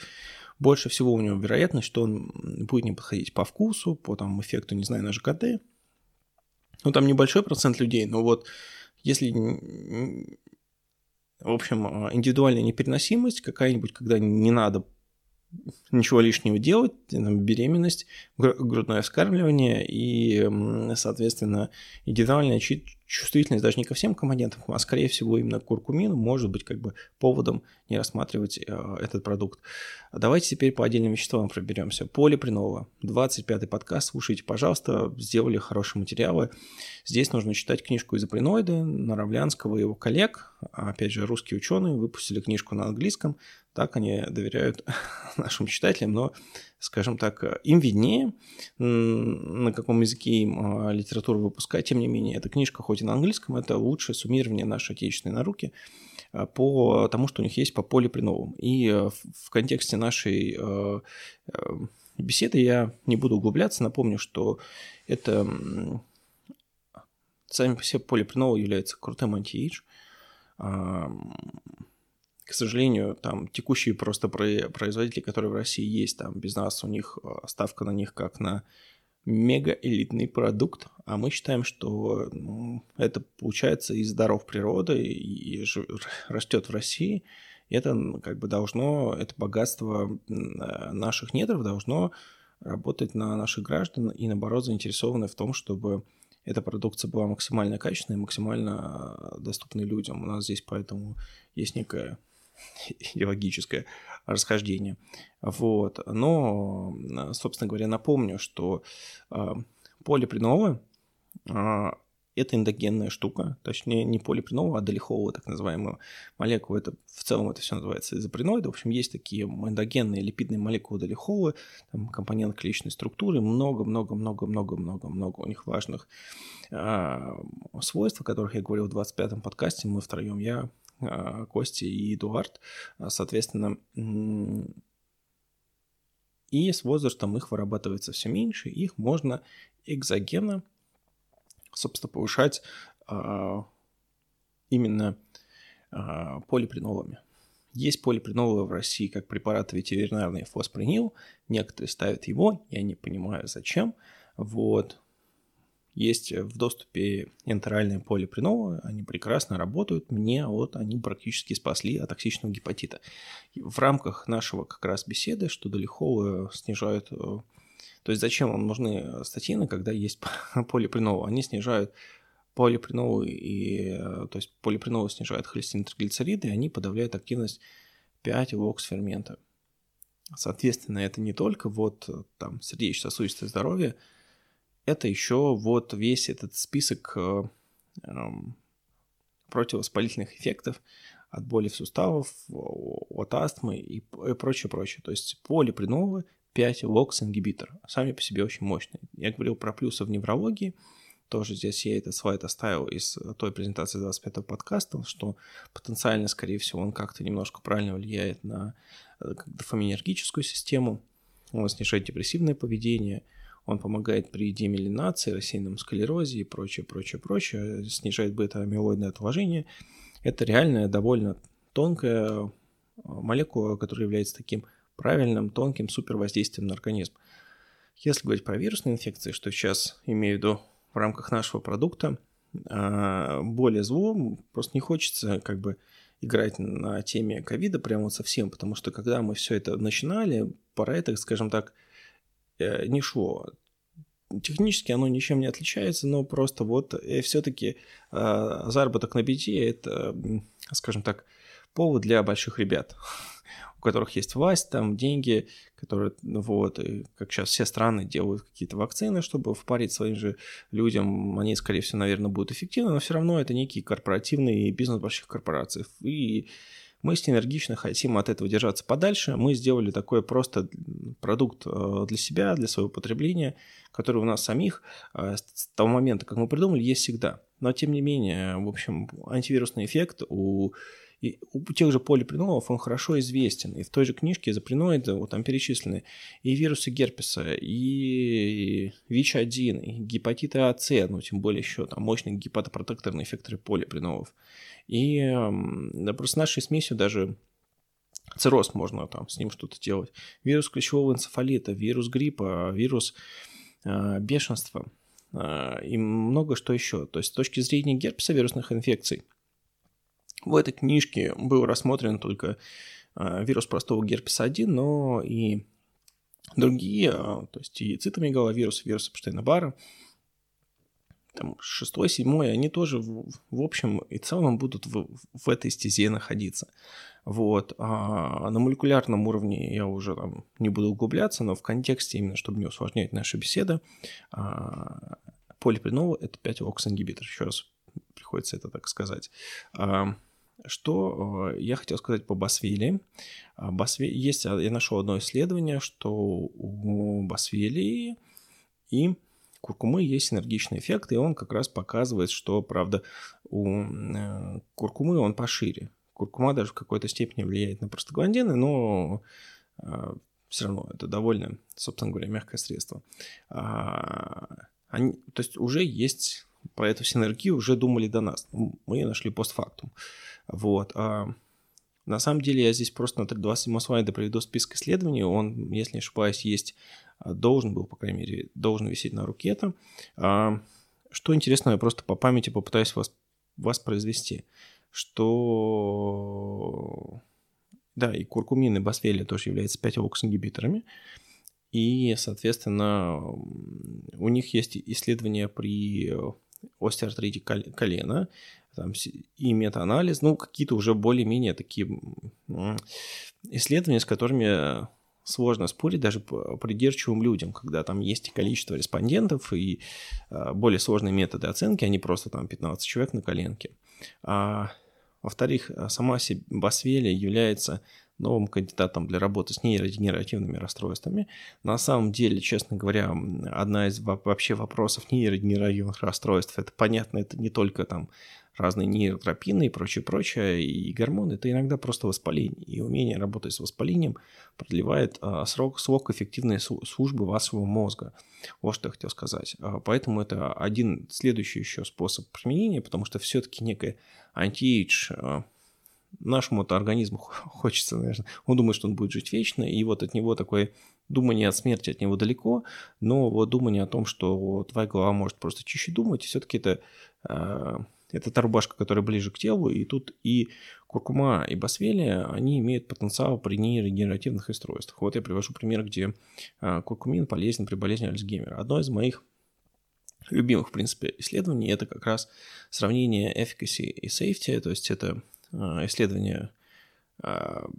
больше всего у него вероятность, что он будет не подходить по вкусу, по там, эффекту, не знаю, на ЖКТ. Ну, там небольшой процент людей, но вот если в общем, а, индивидуальная непереносимость какая-нибудь, когда не надо ничего лишнего делать, беременность, грудное вскармливание и, соответственно, индивидуальная чувствительность даже не ко всем компонентам, а скорее всего именно к куркумину может быть как бы поводом не рассматривать э, этот продукт. Давайте теперь по отдельным веществам проберемся. Полипринова, 25-й подкаст, слушайте, пожалуйста, сделали хорошие материалы. Здесь нужно читать книжку из Априноида, Наравлянского и его коллег. Опять же, русские ученые выпустили книжку на английском, так они доверяют нашим читателям, но, скажем так, им виднее, на каком языке им а, литературу выпускать. Тем не менее, эта книжка, хоть и на английском, это лучшее суммирование нашей отечественной науки а, по тому, что у них есть по полиприновым. И а, в контексте нашей беседы я не буду углубляться, напомню, что это сами по себе полипринол является крутым антиэйдж, к сожалению, там текущие просто производители, которые в России есть, там без нас у них э, ставка на них как на мега элитный продукт, а мы считаем, что ну, это получается из даров природы и, и растет в России. И это как бы должно, это богатство э, наших недров должно работать на наших граждан и наоборот заинтересованы в том, чтобы эта продукция была максимально качественной, максимально э, доступной людям. У нас здесь поэтому есть некая идеологическое расхождение. Вот. Но, собственно говоря, напомню, что э, полипринолы э, это эндогенная штука, точнее не полипринол, а долихоловая так называемая молекула. Это в целом это все называется изоприноиды. В общем, есть такие эндогенные липидные молекулы долихолы, там компонент клеточной структуры, много-много-много-много-много-много у них важных э, свойств, о которых я говорил в 25-м подкасте. Мы втроем, я, а, Кости и Эдуард, а, соответственно, и с возрастом их вырабатывается все меньше, их можно экзогенно, собственно, повышать а, именно полипринолами. Есть полипринолы в России как препараты ветеринарные фоспринил, некоторые ставят его, я не понимаю зачем, вот, есть в доступе энтеральные полипринолы, они прекрасно работают. Мне вот они практически спасли от токсичного гепатита. В рамках нашего как раз беседы, что долихолы снижают... Э, то есть зачем вам нужны статины, когда есть полипренолы? Они снижают полипренолы, и, э, то есть полипренолы снижают холестерин триглицериды, и они подавляют активность 5-LOX-фермента. Соответственно, это не только вот э, там сердечно-сосудистое здоровье, это еще вот весь этот список э, э, противовоспалительных эффектов от боли в суставах, от астмы и прочее, прочее. То есть полипренолы 5 локс ингибитор сами по себе очень мощные. Я говорил про плюсы в неврологии, тоже здесь я этот слайд оставил из той презентации 25-го подкаста, что потенциально, скорее всего, он как-то немножко правильно влияет на э, дофаминергическую систему, он снижает депрессивное поведение – он помогает при демилинации, рассеянном склерозе и прочее, прочее, прочее, снижает бета-амилоидное отложение. Это реально довольно тонкая э, молекула, которая является таким правильным, тонким супервоздействием на организм. Если говорить про вирусные инфекции, что сейчас имею в виду в рамках нашего продукта, более зло, просто не хочется как бы играть на теме ковида прямо вот совсем, потому что когда мы все это начинали, пора это, скажем так, э, не шло. Технически оно ничем не отличается, но просто вот э, все-таки э, заработок на бите – это, скажем так, повод для больших ребят у которых есть власть, там деньги, которые, ну вот, и как сейчас все страны делают какие-то вакцины, чтобы впарить своим же людям, они, скорее всего, наверное, будут эффективны, но все равно это некий корпоративный бизнес больших корпораций. И мы энергично хотим от этого держаться подальше. Мы сделали такой просто продукт э, для себя, для своего потребления, который у нас самих э, с того момента, как мы придумали, есть всегда. Но, тем не менее, в общем, антивирусный эффект у и у тех же полипринолов он хорошо известен. И в той же книжке заприноиды вот там перечислены и вирусы герпеса, и ВИЧ-1, и гепатиты АС, ну тем более еще там мощные гепатопротекторные эффекторы полипринолов. И да, просто с нашей смесью даже цирроз можно там с ним что-то делать. Вирус клещевого энцефалита, вирус гриппа, вирус э, бешенства э, и много что еще. То есть с точки зрения герпеса вирусных инфекций – в этой книжке был рассмотрен только а, вирус простого герпеса 1, но и другие, а, то есть и цитомегаловирус, вирус Эпштейна-Барра, там, шестой, седьмой, они тоже, в, в общем и целом будут в, в этой стезе находиться. Вот. А на молекулярном уровне я уже там не буду углубляться, но в контексте, именно чтобы не усложнять наши беседы, а, полипринол – это 5-окс-ингибитор. Еще раз приходится это так сказать. А, что э, я хотел сказать по Басвели. А, Басве... Есть, а, я нашел одно исследование, что у Басвели и куркумы есть энергичный эффект, и он как раз показывает, что, правда, у э, куркумы он пошире. Куркума даже в какой-то степени влияет на простагландины, но э, все равно это довольно, собственно говоря, мягкое средство. Они, то есть уже есть про эту синергию уже думали до нас. Мы ее нашли постфактум. Вот. А на самом деле я здесь просто на 27 слайде приведу список исследований. Он, если не ошибаюсь, есть, а, должен был, по крайней мере, должен висеть на руке там. А, что интересно, я просто по памяти попытаюсь вас, воспроизвести. Что... Да, и куркумин, и басфелия тоже являются 5-окс-ингибиторами. И, соответственно, у них есть исследования при остеоартрите колена, там, и метаанализ, ну, какие-то уже более-менее такие исследования, с которыми сложно спорить даже придирчивым людям, когда там есть количество респондентов и а, более сложные методы оценки, они просто там 15 человек на коленке. А, во-вторых, сама Басвелия является новым кандидатом для работы с нейродегенеративными расстройствами. На самом деле, честно говоря, одна из вообще вопросов нейродегенеративных расстройств, это понятно, это не только там разные нейротропины и прочее, прочее, и гормоны, это иногда просто воспаление. И умение работать с воспалением продлевает а, срок, срок эффективной службы вашего мозга. Вот что я хотел сказать. А, поэтому это один следующий еще способ применения, потому что все-таки некая антиэйдж а, нашему организму хочется, наверное, он думает, что он будет жить вечно, и вот от него такое думание от смерти от него далеко, но вот думание о том, что твоя голова может просто чище думать, все-таки это, э, это та рубашка, которая ближе к телу, и тут и куркума, и басвелия, они имеют потенциал при нейрогенеративных расстройствах. Вот я привожу пример, где э, куркумин полезен при болезни Альцгеймера. Одно из моих любимых, в принципе, исследований – это как раз сравнение efficacy и safety, то есть это Э, исследования а,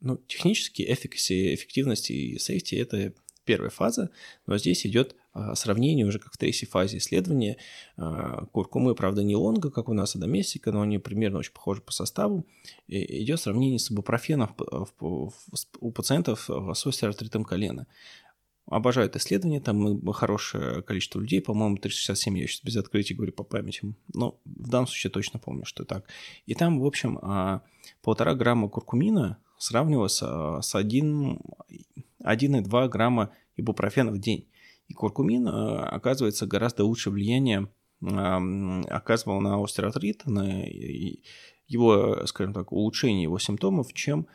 ну, технически efficacy, эффективность и safety – это первая фаза, но здесь идет а, сравнение уже как в третьей фазе исследования. А, куркумы, правда, не лонга, как у нас, а доместика, но они примерно очень похожи по составу. И идет сравнение с ибупрофеном у пациентов с остеоартритом колена. Обожаю это исследование, там хорошее количество людей, по-моему, 367, я сейчас без открытия говорю по памяти, но в данном случае точно помню, что так. И там, в общем, а, полтора грамма куркумина сравнивалось с 1,2 грамма ибупрофена в день. И куркумин, а, оказывается, гораздо лучше влияние оказывал на остеоартрит, на его, скажем так, улучшение его симптомов, чем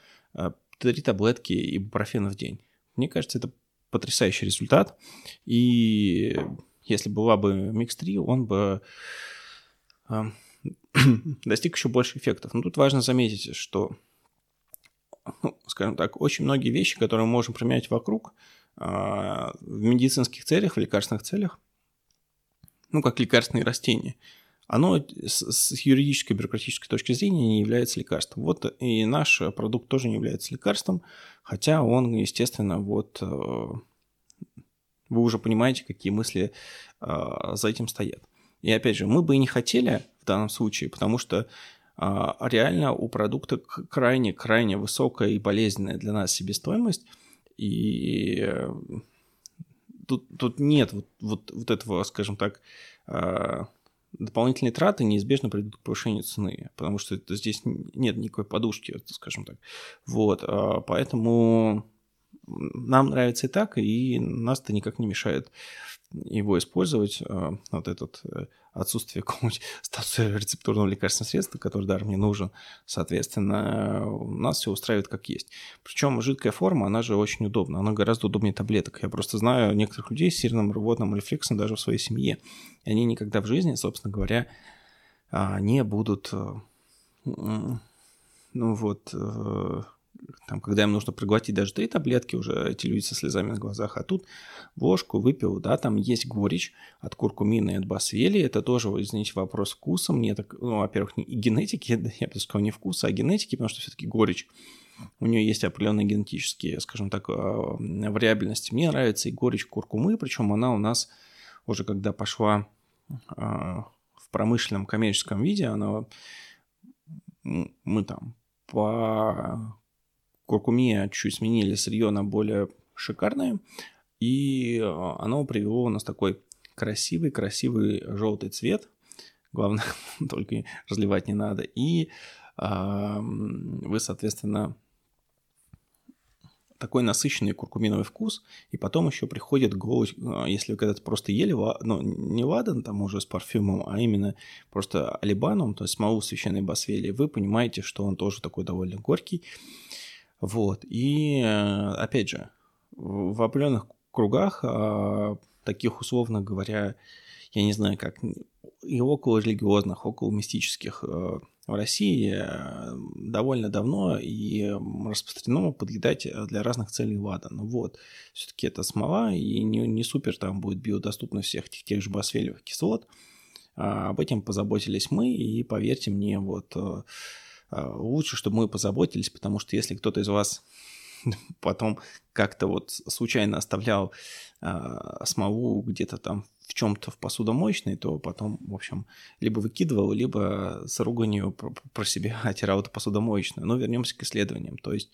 три таблетки ибупрофена в день. Мне кажется, это потрясающий результат. И если была бы Mix3, он бы э, достиг еще больше эффектов. Но тут важно заметить, что, ну, скажем так, очень многие вещи, которые мы можем применять вокруг, э, в медицинских целях, в лекарственных целях, ну, как лекарственные растения, оно с, с юридической, бюрократической точки зрения не является лекарством. Вот и наш продукт тоже не является лекарством, хотя он, естественно, вот э, вы уже понимаете, какие мысли э, за этим стоят. И опять же, мы бы и не хотели в данном случае, потому что а, реально у продукта крайне-крайне высокая и болезненная для нас себестоимость, и э, тут, тут нет вот, вот, вот этого, скажем так, а, дополнительные траты неизбежно придут к повышению цены, потому что это, здесь нет никакой подушки, скажем так. Вот, а, поэтому нам нравится и так, и нас это никак не мешает его использовать, э, вот этот э, отсутствие какого-нибудь статуса рецептурного лекарственного средства, который даром не нужен, соответственно, нас все устраивает как есть. Причем жидкая форма, она же очень удобна, она гораздо удобнее таблеток. Я просто знаю некоторых людей с сильным рвотным рефлексом даже в своей семье, и они никогда в жизни, собственно говоря, а, не будут э, ну вот, там, когда им нужно проглотить даже три таблетки, уже эти люди со слезами на глазах, а тут ложку выпил, да, там есть горечь от куркумина и от басвели, это тоже, извините, вопрос вкуса, мне так, ну, во-первых, не генетики, я бы сказал, не вкуса, а генетики, потому что все-таки горечь у нее есть определенные генетические, скажем так, а, вариабельности. Мне нравится и горечь куркумы, причем она у нас уже когда пошла а, в промышленном коммерческом виде, она мы там по куркуме чуть сменили сырье на более шикарное, и э, оно привело у нас такой красивый-красивый желтый цвет. Главное, только разливать не надо. И вы, соответственно, такой насыщенный куркуминовый вкус, и потом еще приходит голос, э, если вы когда-то просто ели, ну, не ладан там уже с парфюмом, а именно просто алибаном, то есть смолу священной басвели, вы понимаете, что он тоже такой довольно горький, вот. И, э, опять же, в определенных кругах, а, таких, условно говоря, я не знаю, как и около религиозных, около мистических э, в России э, довольно давно и распространено подъедать для разных целей ладан. Ну вот, все-таки это смола, и не, не супер там будет биодоступность всех тех, тех же басфелевых кислот. А об этом позаботились мы, и поверьте мне, вот лучше, чтобы мы позаботились, потому что если кто-то из вас потом как-то вот случайно оставлял э, смолу где-то там в чем-то в посудомоечной, то потом, в общем, либо выкидывал, либо с руганью про, себя отирал эту посудомоечную. Но вернемся к исследованиям. То есть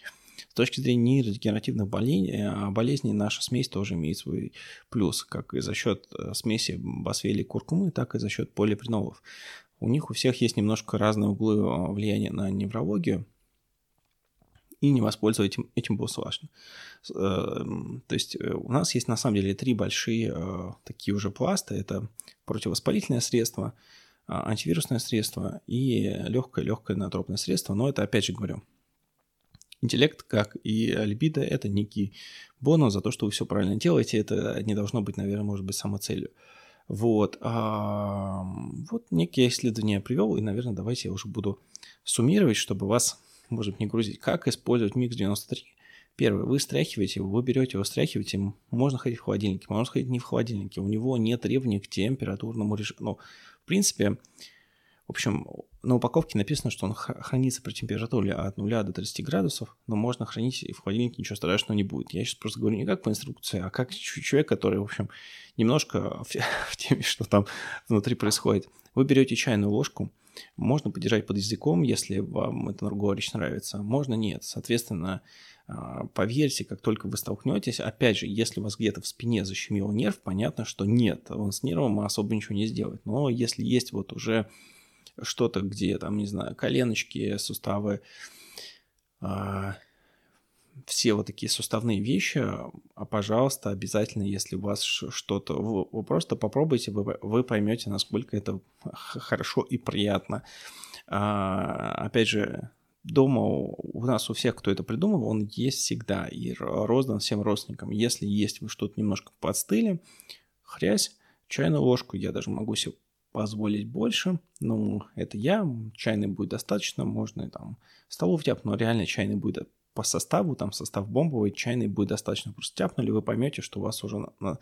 с точки зрения нейродегенеративных болезней, а, болезней наша смесь тоже имеет свой плюс, как и за счет э, смеси басвели куркумы, так и за счет полипринолов. У них у всех есть немножко разные углы а, влияния на неврологию, и не воспользоваться этим, этим было сложно. Эм, то есть э, у нас есть на самом деле три большие э, такие уже пласта. Это противовоспалительное средство, а, антивирусное средство и легкое-легкое натропное средство. Но это, опять же говорю, интеллект, как и либидо, это некий бонус за то, что вы все правильно делаете. Это не должно быть, наверное, может быть, самоцелью. целью. Вот, а, вот некие исследования привел, и, наверное, давайте я уже буду суммировать, чтобы вас, может быть, не грузить. Как использовать микс 93? Первое, вы стряхиваете его, вы берете его, стряхиваете, можно ходить в холодильнике, можно ходить не в холодильнике, у него нет требований к температурному режиму. Ну, в принципе, в общем, на упаковке написано, что он хранится при температуре от 0 до 30 градусов, но можно хранить и в холодильнике, ничего страшного не будет. Я сейчас просто говорю не как по инструкции, а как человек, который, в общем, немножко в, в теме, что там внутри происходит. Вы берете чайную ложку, можно подержать под языком, если вам это горечь нравится, можно нет. Соответственно, а, поверьте, как только вы столкнетесь, опять же, если у вас где-то в спине защемил нерв, понятно, что нет, он с нервом особо ничего не сделает. Но если есть вот уже что-то, где там, не знаю, коленочки, суставы, а, все вот такие суставные вещи, а, пожалуйста, обязательно, если у вас что-то, вы, вы просто попробуйте, вы, вы поймете, насколько это хорошо и приятно. А, опять же, дома у нас у всех, кто это придумал, он есть всегда и роздан всем родственникам. Если есть вы что-то немножко подстыли, хрясь, чайную ложку, я даже могу себе позволить больше. Ну, это я, чайный будет достаточно, можно и там столов тяп, но реально чайный будет по составу, там состав бомбовый, чайный будет достаточно. Просто тяпнули, вы поймете, что у вас уже... На, на...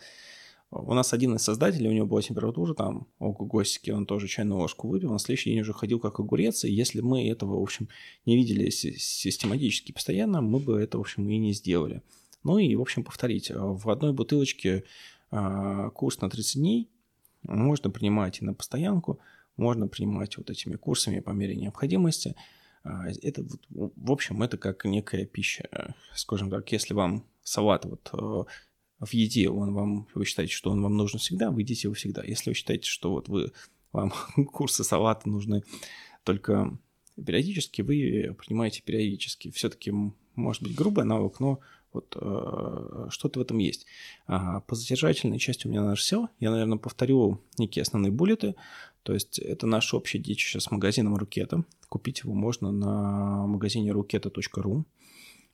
У нас один из создателей, у него была температура там около гостики, он тоже чайную ложку выпил, на следующий день уже ходил как огурец, и если мы этого, в общем, не видели систематически постоянно, мы бы это, в общем, и не сделали. Ну и, в общем, повторить. В одной бутылочке а, курс на 30 дней можно принимать и на постоянку, можно принимать вот этими курсами по мере необходимости. А, это, в общем, это как некая пища. Скажем так, если вам салат вот э, в еде, он вам, вы считаете, что он вам нужен всегда, вы едите его всегда. Если вы считаете, что вот вы, вам курсы салата нужны только периодически, вы принимаете периодически. Все-таки, может быть, грубый навык, но вот э, что-то в этом есть. А, по задержательной части у меня наше все. Я, наверное, повторю некие основные буллеты. То есть это наш общий детище с магазином Рукета. Купить его можно на магазине ruketa.ru.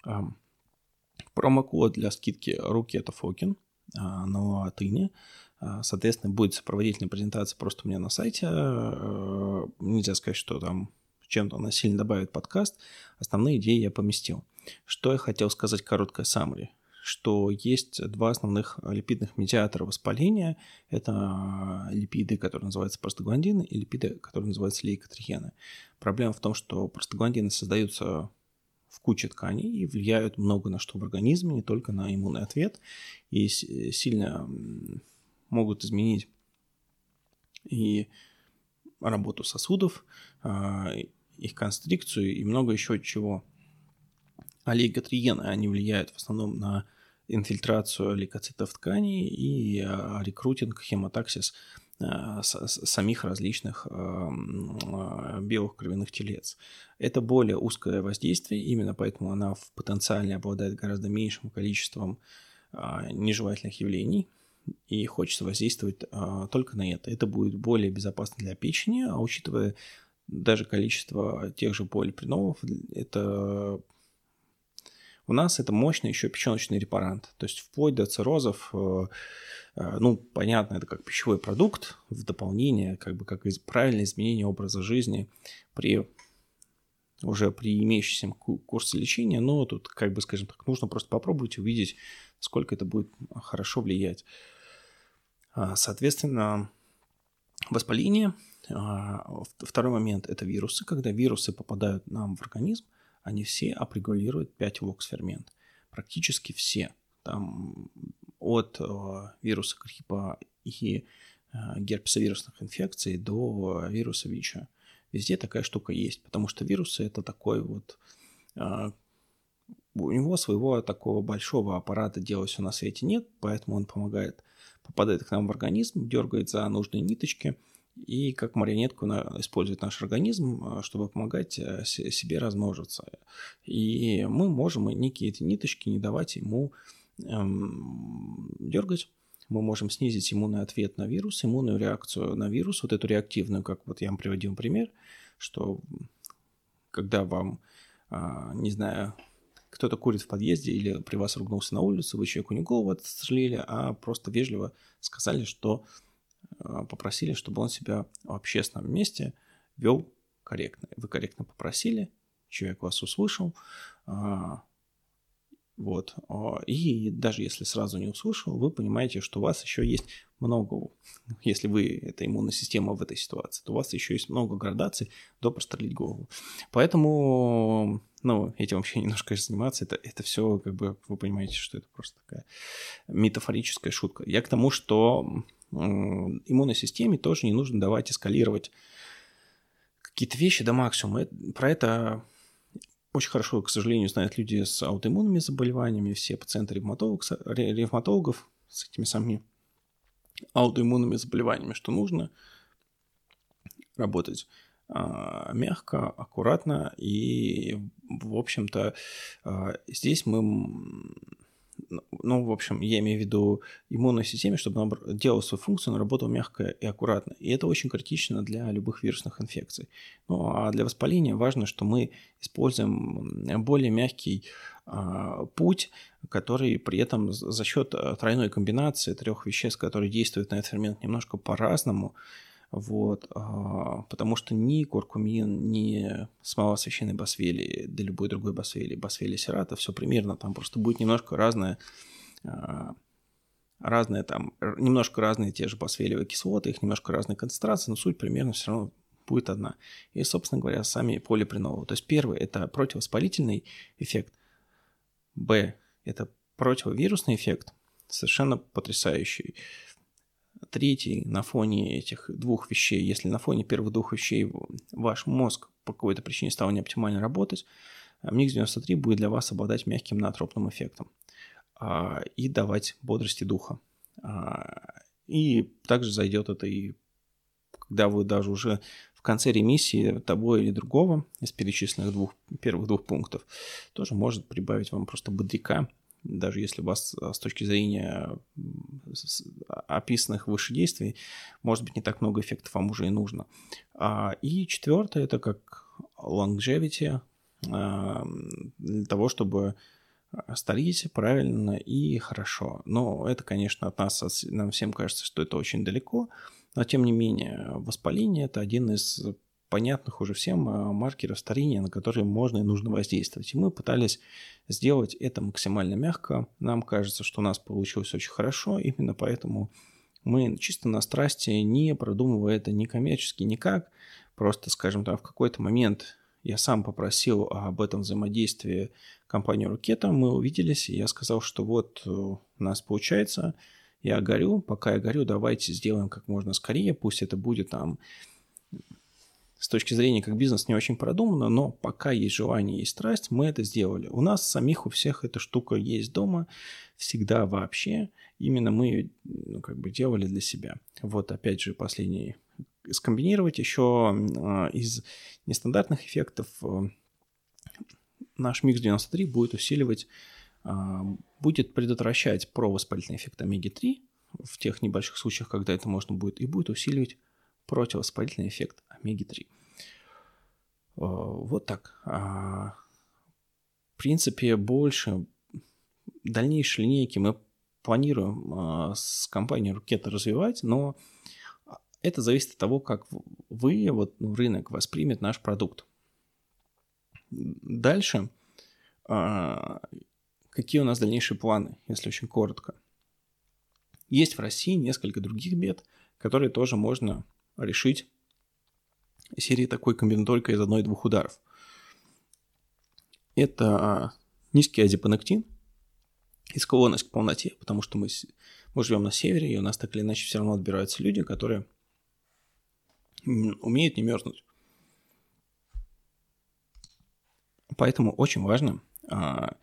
А, промокод для скидки Рукета Фокин а, на латыни. Соответственно, будет сопроводительная презентация просто у меня на сайте. Нельзя сказать, что там чем-то она сильно добавит подкаст. Основные идеи я поместил. Что я хотел сказать короткое summary что есть два основных липидных медиатора воспаления. Это липиды, которые называются простагландины, и липиды, которые называются лейкотриены. Проблема в том, что простагландины создаются в куче тканей и влияют много на что в организме, не только на иммунный ответ, и сильно могут изменить и работу сосудов, а, их констрикцию и много еще чего. А они влияют в основном на инфильтрацию лейкоцитов тканей и а, рекрутинг, хемотаксис а, самих различных белых кровяных телец. Это более узкое воздействие, именно поэтому она в потенциале обладает гораздо меньшим количеством нежелательных явлений, и хочется воздействовать только на это. Это будет более безопасно для печени, а учитывая даже количество тех же полипринолов, это у нас это мощный еще печеночный репарант. То есть вплоть до циррозов, э, э, ну, понятно, это как пищевой продукт в дополнение, как бы как правильное изменение образа жизни при уже при имеющемся курсе лечения, но тут, как бы, скажем так, нужно просто попробовать увидеть, сколько это будет хорошо влиять. А, соответственно, воспаление – второй момент – это вирусы. Когда вирусы попадают нам в организм, они все апрегулируют 5-вокс-фермент. Практически все. Там от э, вируса гриппа и э, герпесовирусных инфекций до вируса ВИЧа. Везде такая штука есть, потому что вирусы – это такой вот э, у него своего такого большого аппарата делать все на свете нет, поэтому он помогает, попадает к нам в организм, дергает за нужные ниточки – и как марионетку использует наш организм, э, чтобы помогать э, себе размножиться. И мы можем некие эти ниточки не давать ему эм, дергать. Мы можем снизить иммунный ответ на вирус, иммунную реакцию на вирус, вот эту реактивную, как вот я вам приводил пример, что когда вам, а, не знаю, кто-то курит в подъезде или при вас ругнулся на улице, вы человеку не голову отстрелили, а просто вежливо сказали, что Э, попросили, чтобы он себя в общественном месте вел корректно. Вы корректно попросили, человек вас услышал, а, вот. И даже если сразу не услышал, вы понимаете, что у вас еще есть много, если вы, это иммунная система в этой ситуации, то у вас еще есть много градаций до прострелить голову. Поэтому, ну, этим вообще немножко заниматься, это, это все, как бы, вы понимаете, что это просто такая метафорическая шутка. Я к тому, что иммунной системе тоже не нужно давать эскалировать какие-то вещи до максимума. Про это очень хорошо, к сожалению, знают люди с аутоиммунными заболеваниями, все пациенты ревматолог, ревматологов с этими самыми аутоиммунными заболеваниями, что нужно работать а, мягко, аккуратно и, в общем-то, а, здесь мы ну, в общем, я имею в виду иммунной системе, чтобы она делала свою функцию, она работала мягко и аккуратно. И это очень критично для любых вирусных инфекций. Ну, а для воспаления важно, что мы используем более мягкий а, путь, который при этом за счет а, тройной комбинации трех веществ, которые действуют на этот фермент немножко по-разному, вот, а, потому что ни куркумин, ни смола священной басвели, да любой другой басвели, басвели серата, все примерно, там просто будет немножко разное, а, разные там, немножко разные те же басвелевые кислоты, их немножко разные концентрации, но суть примерно все равно будет одна. И, собственно говоря, сами полипринолы. То есть первый – это противовоспалительный эффект. Б – это противовирусный эффект, совершенно потрясающий третий на фоне этих двух вещей, если на фоне первых двух вещей ваш мозг по какой-то причине стал неоптимально работать, МНИКС-93 будет для вас обладать мягким натропным эффектом. А, и давать бодрости духа. А, и также зайдет это и когда вы даже уже в конце ремиссии того или другого из перечисленных двух, первых двух пунктов тоже может прибавить вам просто бодряка даже если у вас а, с точки зрения описанных выше действий, может быть, не так много эффектов вам уже и нужно. А, и четвертое, это как longevity, а, для того, чтобы старить правильно и хорошо. Но это, конечно, от нас, нам всем кажется, что это очень далеко, но тем не менее, воспаление – это один из понятных уже всем а, маркеров старения, на которые можно и нужно воздействовать. И мы пытались сделать это максимально мягко. Нам кажется, что у нас получилось очень хорошо, именно поэтому мы чисто на страсти, не продумывая это ни коммерчески, никак, просто, скажем так, в какой-то момент я сам попросил об этом взаимодействии компанию Рукета, мы увиделись, и я сказал, что вот у нас получается, я горю, пока я горю, давайте сделаем как можно скорее, пусть это будет там с точки зрения как бизнес не очень продумано, но пока есть желание, есть страсть, мы это сделали. У нас самих у всех эта штука есть дома, всегда вообще. Именно мы ее ну, как бы делали для себя. Вот опять же последний. Скомбинировать еще э, из нестандартных эффектов э, наш микс 93 будет усиливать, э, будет предотвращать провоспалительный эффект омеги-3 в тех небольших случаях, когда это можно будет, и будет усиливать противовоспалительный эффект омеги-3. Э, вот так. А, в принципе, больше дальнейшие линейки мы планируем а, с компанией Рукета развивать, но это зависит от того, как вы, вот ну, рынок воспримет наш продукт. Дальше, а, какие у нас дальнейшие планы, если очень коротко. Есть в России несколько других бед, которые тоже можно решить серии такой комбинаторикой из одной-двух ударов. Это а, низкий адипонектин и склонность к полноте, потому что мы, мы живем на севере, и у нас так или иначе все равно отбираются люди, которые умеют не мерзнуть. Поэтому очень важно а,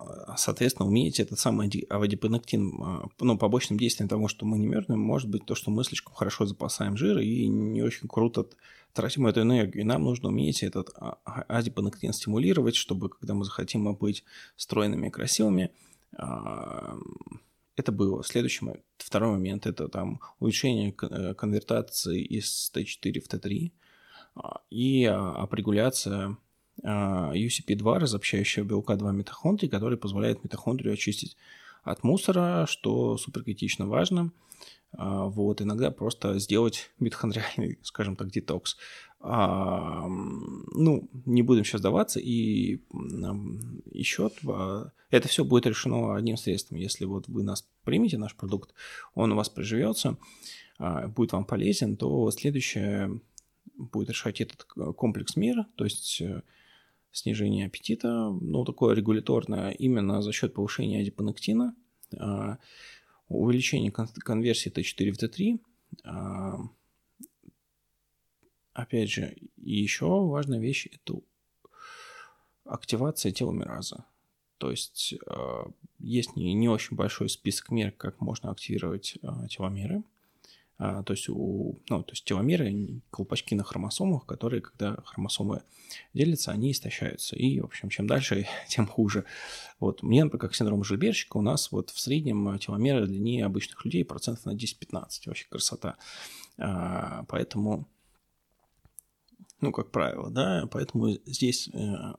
а, соответственно, уметь этот самый авадипонектин, а, ну, побочным действием того, что мы не мерзнем, может быть то, что мы слишком хорошо запасаем жир и не очень круто тратим эту энергию. И нам нужно уметь этот а, адипонектин стимулировать, чтобы, когда мы захотим быть стройными и красивыми, это было. Следующий момент, второй момент – это там увеличение э, конвертации из Т4 в Т3 и апрегуляция UCP2, разобщающего белка 2 митохондрий, который позволяет митохондрию очистить от мусора, что супер критично важно. А, вот, иногда просто сделать митохондриальный, скажем так, детокс. А, ну, не будем сейчас даваться. И еще это все будет решено одним средством. Если вот вы нас примете, наш продукт, он у вас приживется, а, будет вам полезен, то следующее будет решать этот комплекс мира, то есть э, снижение аппетита, ну, такое регуляторное, именно за счет повышения адипонектина, а, увеличение конверсии Т4 в Т3, а, опять же, еще важная вещь – это активация теломераза. То есть а, есть не очень большой список мер, как можно активировать теломеры. А, то есть, у, ну, то есть теломеры, колпачки на хромосомах, которые, когда хромосомы делятся, они истощаются. И, в общем, чем дальше, тем хуже. Вот. Мне, например, как синдром Жильберщика, у нас вот в среднем теломеры длиннее обычных людей процентов на 10-15. Вообще красота. А, поэтому, ну, как правило, да, поэтому здесь э,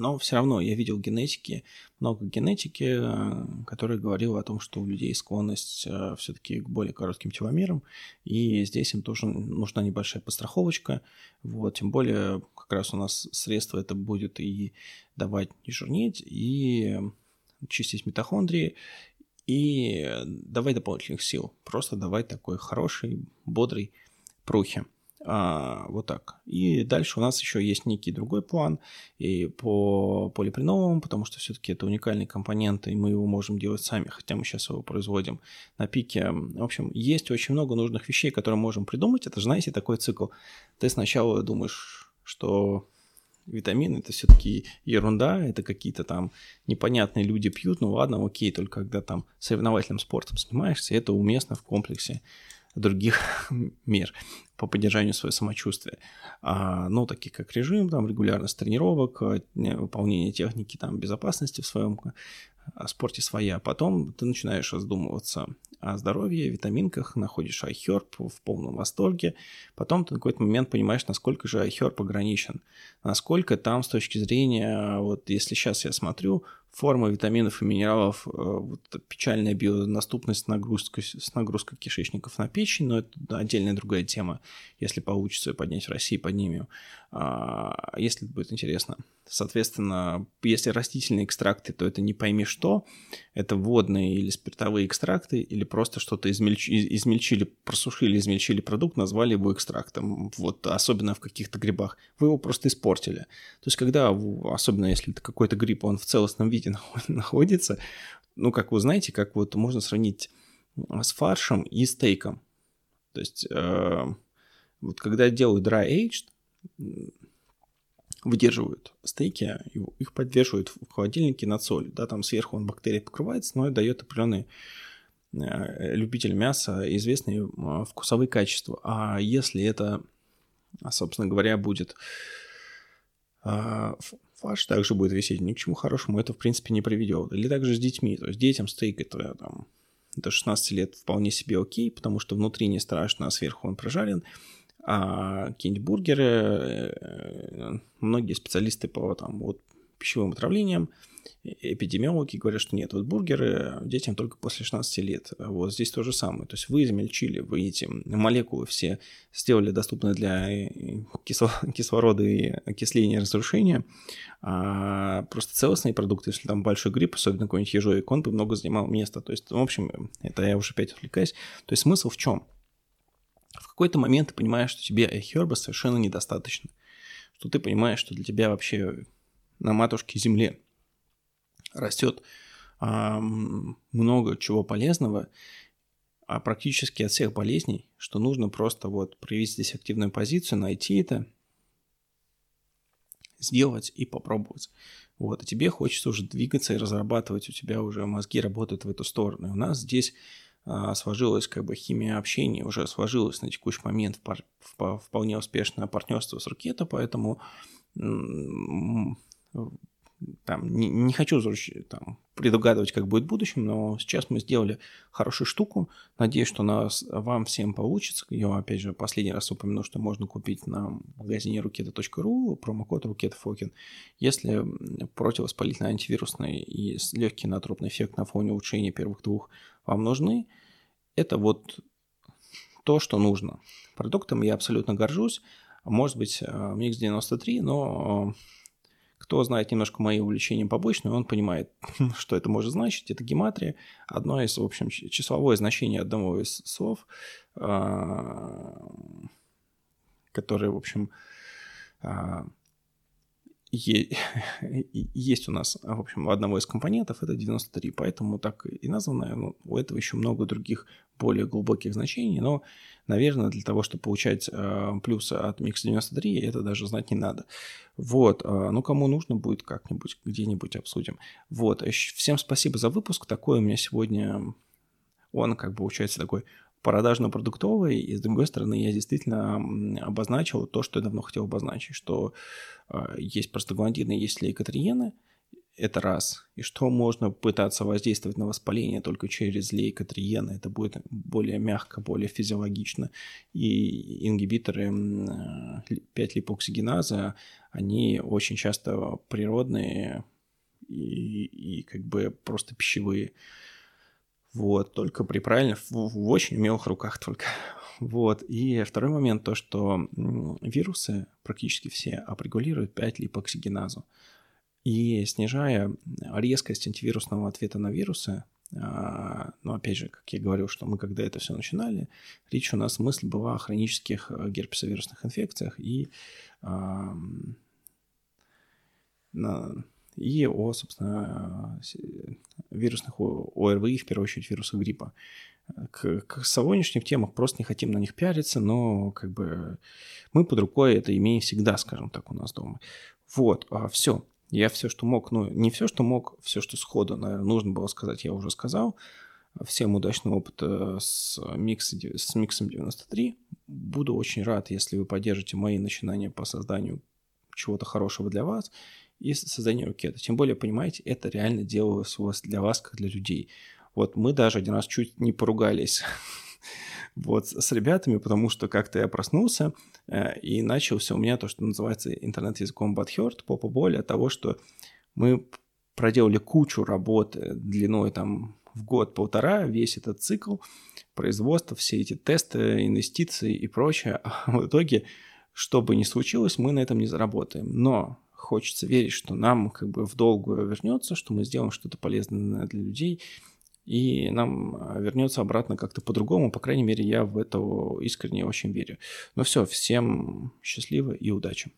но все равно я видел генетики, много генетики, э, которая говорила о том, что у людей склонность э, все-таки к более коротким теломерам, и здесь им тоже нужна небольшая подстраховочка, вот, тем более как раз у нас средство это будет и давать не жирнеть, и чистить митохондрии, и давать дополнительных сил, просто давать такой хороший, бодрый прухи. А, вот так. И дальше у нас еще есть некий другой план и по полипреновым, потому что все-таки это уникальный компонент, и мы его можем делать сами, хотя мы сейчас его производим на пике. В общем, есть очень много нужных вещей, которые можем придумать. Это же, знаете, такой цикл. Ты сначала думаешь, что витамины это все-таки ерунда, это какие-то там непонятные люди пьют, ну ладно, окей, только когда там соревновательным спортом занимаешься, это уместно в комплексе других мер по поддержанию своего самочувствия. А, ну, такие как режим, там, регулярность тренировок, э, выполнение техники там, безопасности в своем о спорте своя. Потом ты начинаешь раздумываться о здоровье, витаминках, находишь iHerb в полном восторге. Потом ты на какой-то момент понимаешь, насколько же iHerb ограничен. Насколько там с точки зрения, вот если сейчас я смотрю, форма витаминов и минералов, э, вот, печальная биодоступность нагрузка, с нагрузкой кишечников на печень, но это отдельная другая тема. Если получится поднять в России, поднимем. А, если будет интересно. Соответственно, если растительные экстракты, то это не пойми что. Это водные или спиртовые экстракты, или просто что-то измельч... измельчили, просушили, измельчили продукт, назвали его экстрактом. Вот особенно в каких-то грибах. Вы его просто испортили. То есть, когда, особенно если это какой-то гриб, он в целостном виде находится, ну, как вы знаете, как вот можно сравнить с фаршем и стейком. То есть, э, вот когда делают dry aged, выдерживают стейки, их поддерживают в холодильнике над солью, да, там сверху он бактерии покрывается, но это дает определенные э, любитель мяса известные вкусовые качества. А если это, собственно говоря, будет фарш также будет висеть, ни к чему хорошему это, в принципе, не приведет. Или также с детьми. То есть детям стейк это там до 16 лет вполне себе окей, потому что внутри не страшно, а сверху он прожарен. А какие-нибудь бургеры, э, многие специалисты по там, вот, пищевым отравлениям, эпидемиологи говорят, что нет, вот бургеры детям только после 16 лет. Вот здесь то же самое. То есть вы измельчили, вы эти молекулы все сделали доступны для э, кислорода и окисления и разрушения. А просто целостные продукты, если там большой грипп, особенно какой-нибудь ежовик, он бы много занимал места. То есть, в общем, это я уже опять отвлекаюсь. То есть смысл в чем? в какой-то момент ты понимаешь, что тебе iHerb совершенно недостаточно. Что ты понимаешь, что для тебя вообще на матушке земле растет а, много чего полезного, а практически от всех болезней, что нужно просто вот проявить здесь активную позицию, найти это, сделать и попробовать. Вот, и тебе хочется уже двигаться и разрабатывать, у тебя уже мозги работают в эту сторону. И у нас здесь а, сложилась как бы химия общения, уже сложилась на текущий момент пар, вполне успешное партнерство с Ракета, поэтому там, не, не хочу там, предугадывать, как будет в будущем, но сейчас мы сделали хорошую штуку. Надеюсь, что нас, вам всем получится. Я, опять же, последний раз упомяну, что можно купить на магазине ruketa.ru промокод ruketafokин. Если противовоспалительный, антивирусный и легкий натропный эффект на фоне улучшения первых двух вам нужны, это вот то, что нужно. Продуктом я абсолютно горжусь. Может быть, э, 93, но кто знает немножко мои увлечения побочные, он понимает, что это может значить. Это гематрия, одно из, в общем, числовое значение одного из слов, а, которое, в общем, а, есть у нас, в общем, у одного из компонентов это 93, поэтому так и названо. Ну, у этого еще много других более глубоких значений, но, наверное, для того, чтобы получать э, плюсы от Mix 93, это даже знать не надо. Вот, э, ну, кому нужно будет как-нибудь, где-нибудь обсудим. Вот, всем спасибо за выпуск. Такой у меня сегодня, он, как бы, получается такой продажно-продуктовый, и с другой стороны я действительно обозначил то, что я давно хотел обозначить, что э, есть простагландины, есть лейкотриены, это раз. И что можно пытаться воздействовать на воспаление только через лейкотриены, это будет более мягко, более физиологично. И ингибиторы 5-липоксигеназа, они очень часто природные и, и как бы просто пищевые. Вот, только при правильных, в, в очень умелых руках только. Вот. И второй момент, то, что вирусы практически все апрегулируют 5-липоксигеназу. И снижая резкость антивирусного ответа на вирусы, а, но опять же, как я говорил, что мы когда это все начинали, речь у нас мысль была о хронических э, герпесовирусных инфекциях и, и о, собственно, вирусных ОРВИ, в первую очередь вируса гриппа. К, к сегодняшних темах просто не хотим на них пиариться, но как бы мы под рукой это имеем всегда, скажем так, у нас дома. Вот, а все. Я все, что мог, ну, не все, что мог, все, что сходу, наверное, нужно было сказать, я уже сказал. Всем удачного опыта с, микс, с миксом 93. Буду очень рад, если вы поддержите мои начинания по созданию чего-то хорошего для вас и созданию ракеты. Тем более, понимаете, это реально делалось для вас, как для людей. Вот мы даже один раз чуть не поругались вот, с ребятами, потому что как-то я проснулся, э, и начался у меня то, что называется интернет-языком Butthurt, попа боли от того, что мы проделали кучу работы длиной там в год-полтора, весь этот цикл производства, все эти тесты, инвестиции и прочее. А в итоге, что бы ни случилось, мы на этом не заработаем. Но хочется верить, что нам как бы в долгую вернется, что мы сделаем что-то полезное для людей, и нам а, вернется обратно как-то по-другому. По крайней мере, я в это искренне очень верю. Ну все, всем счастливо и удачи.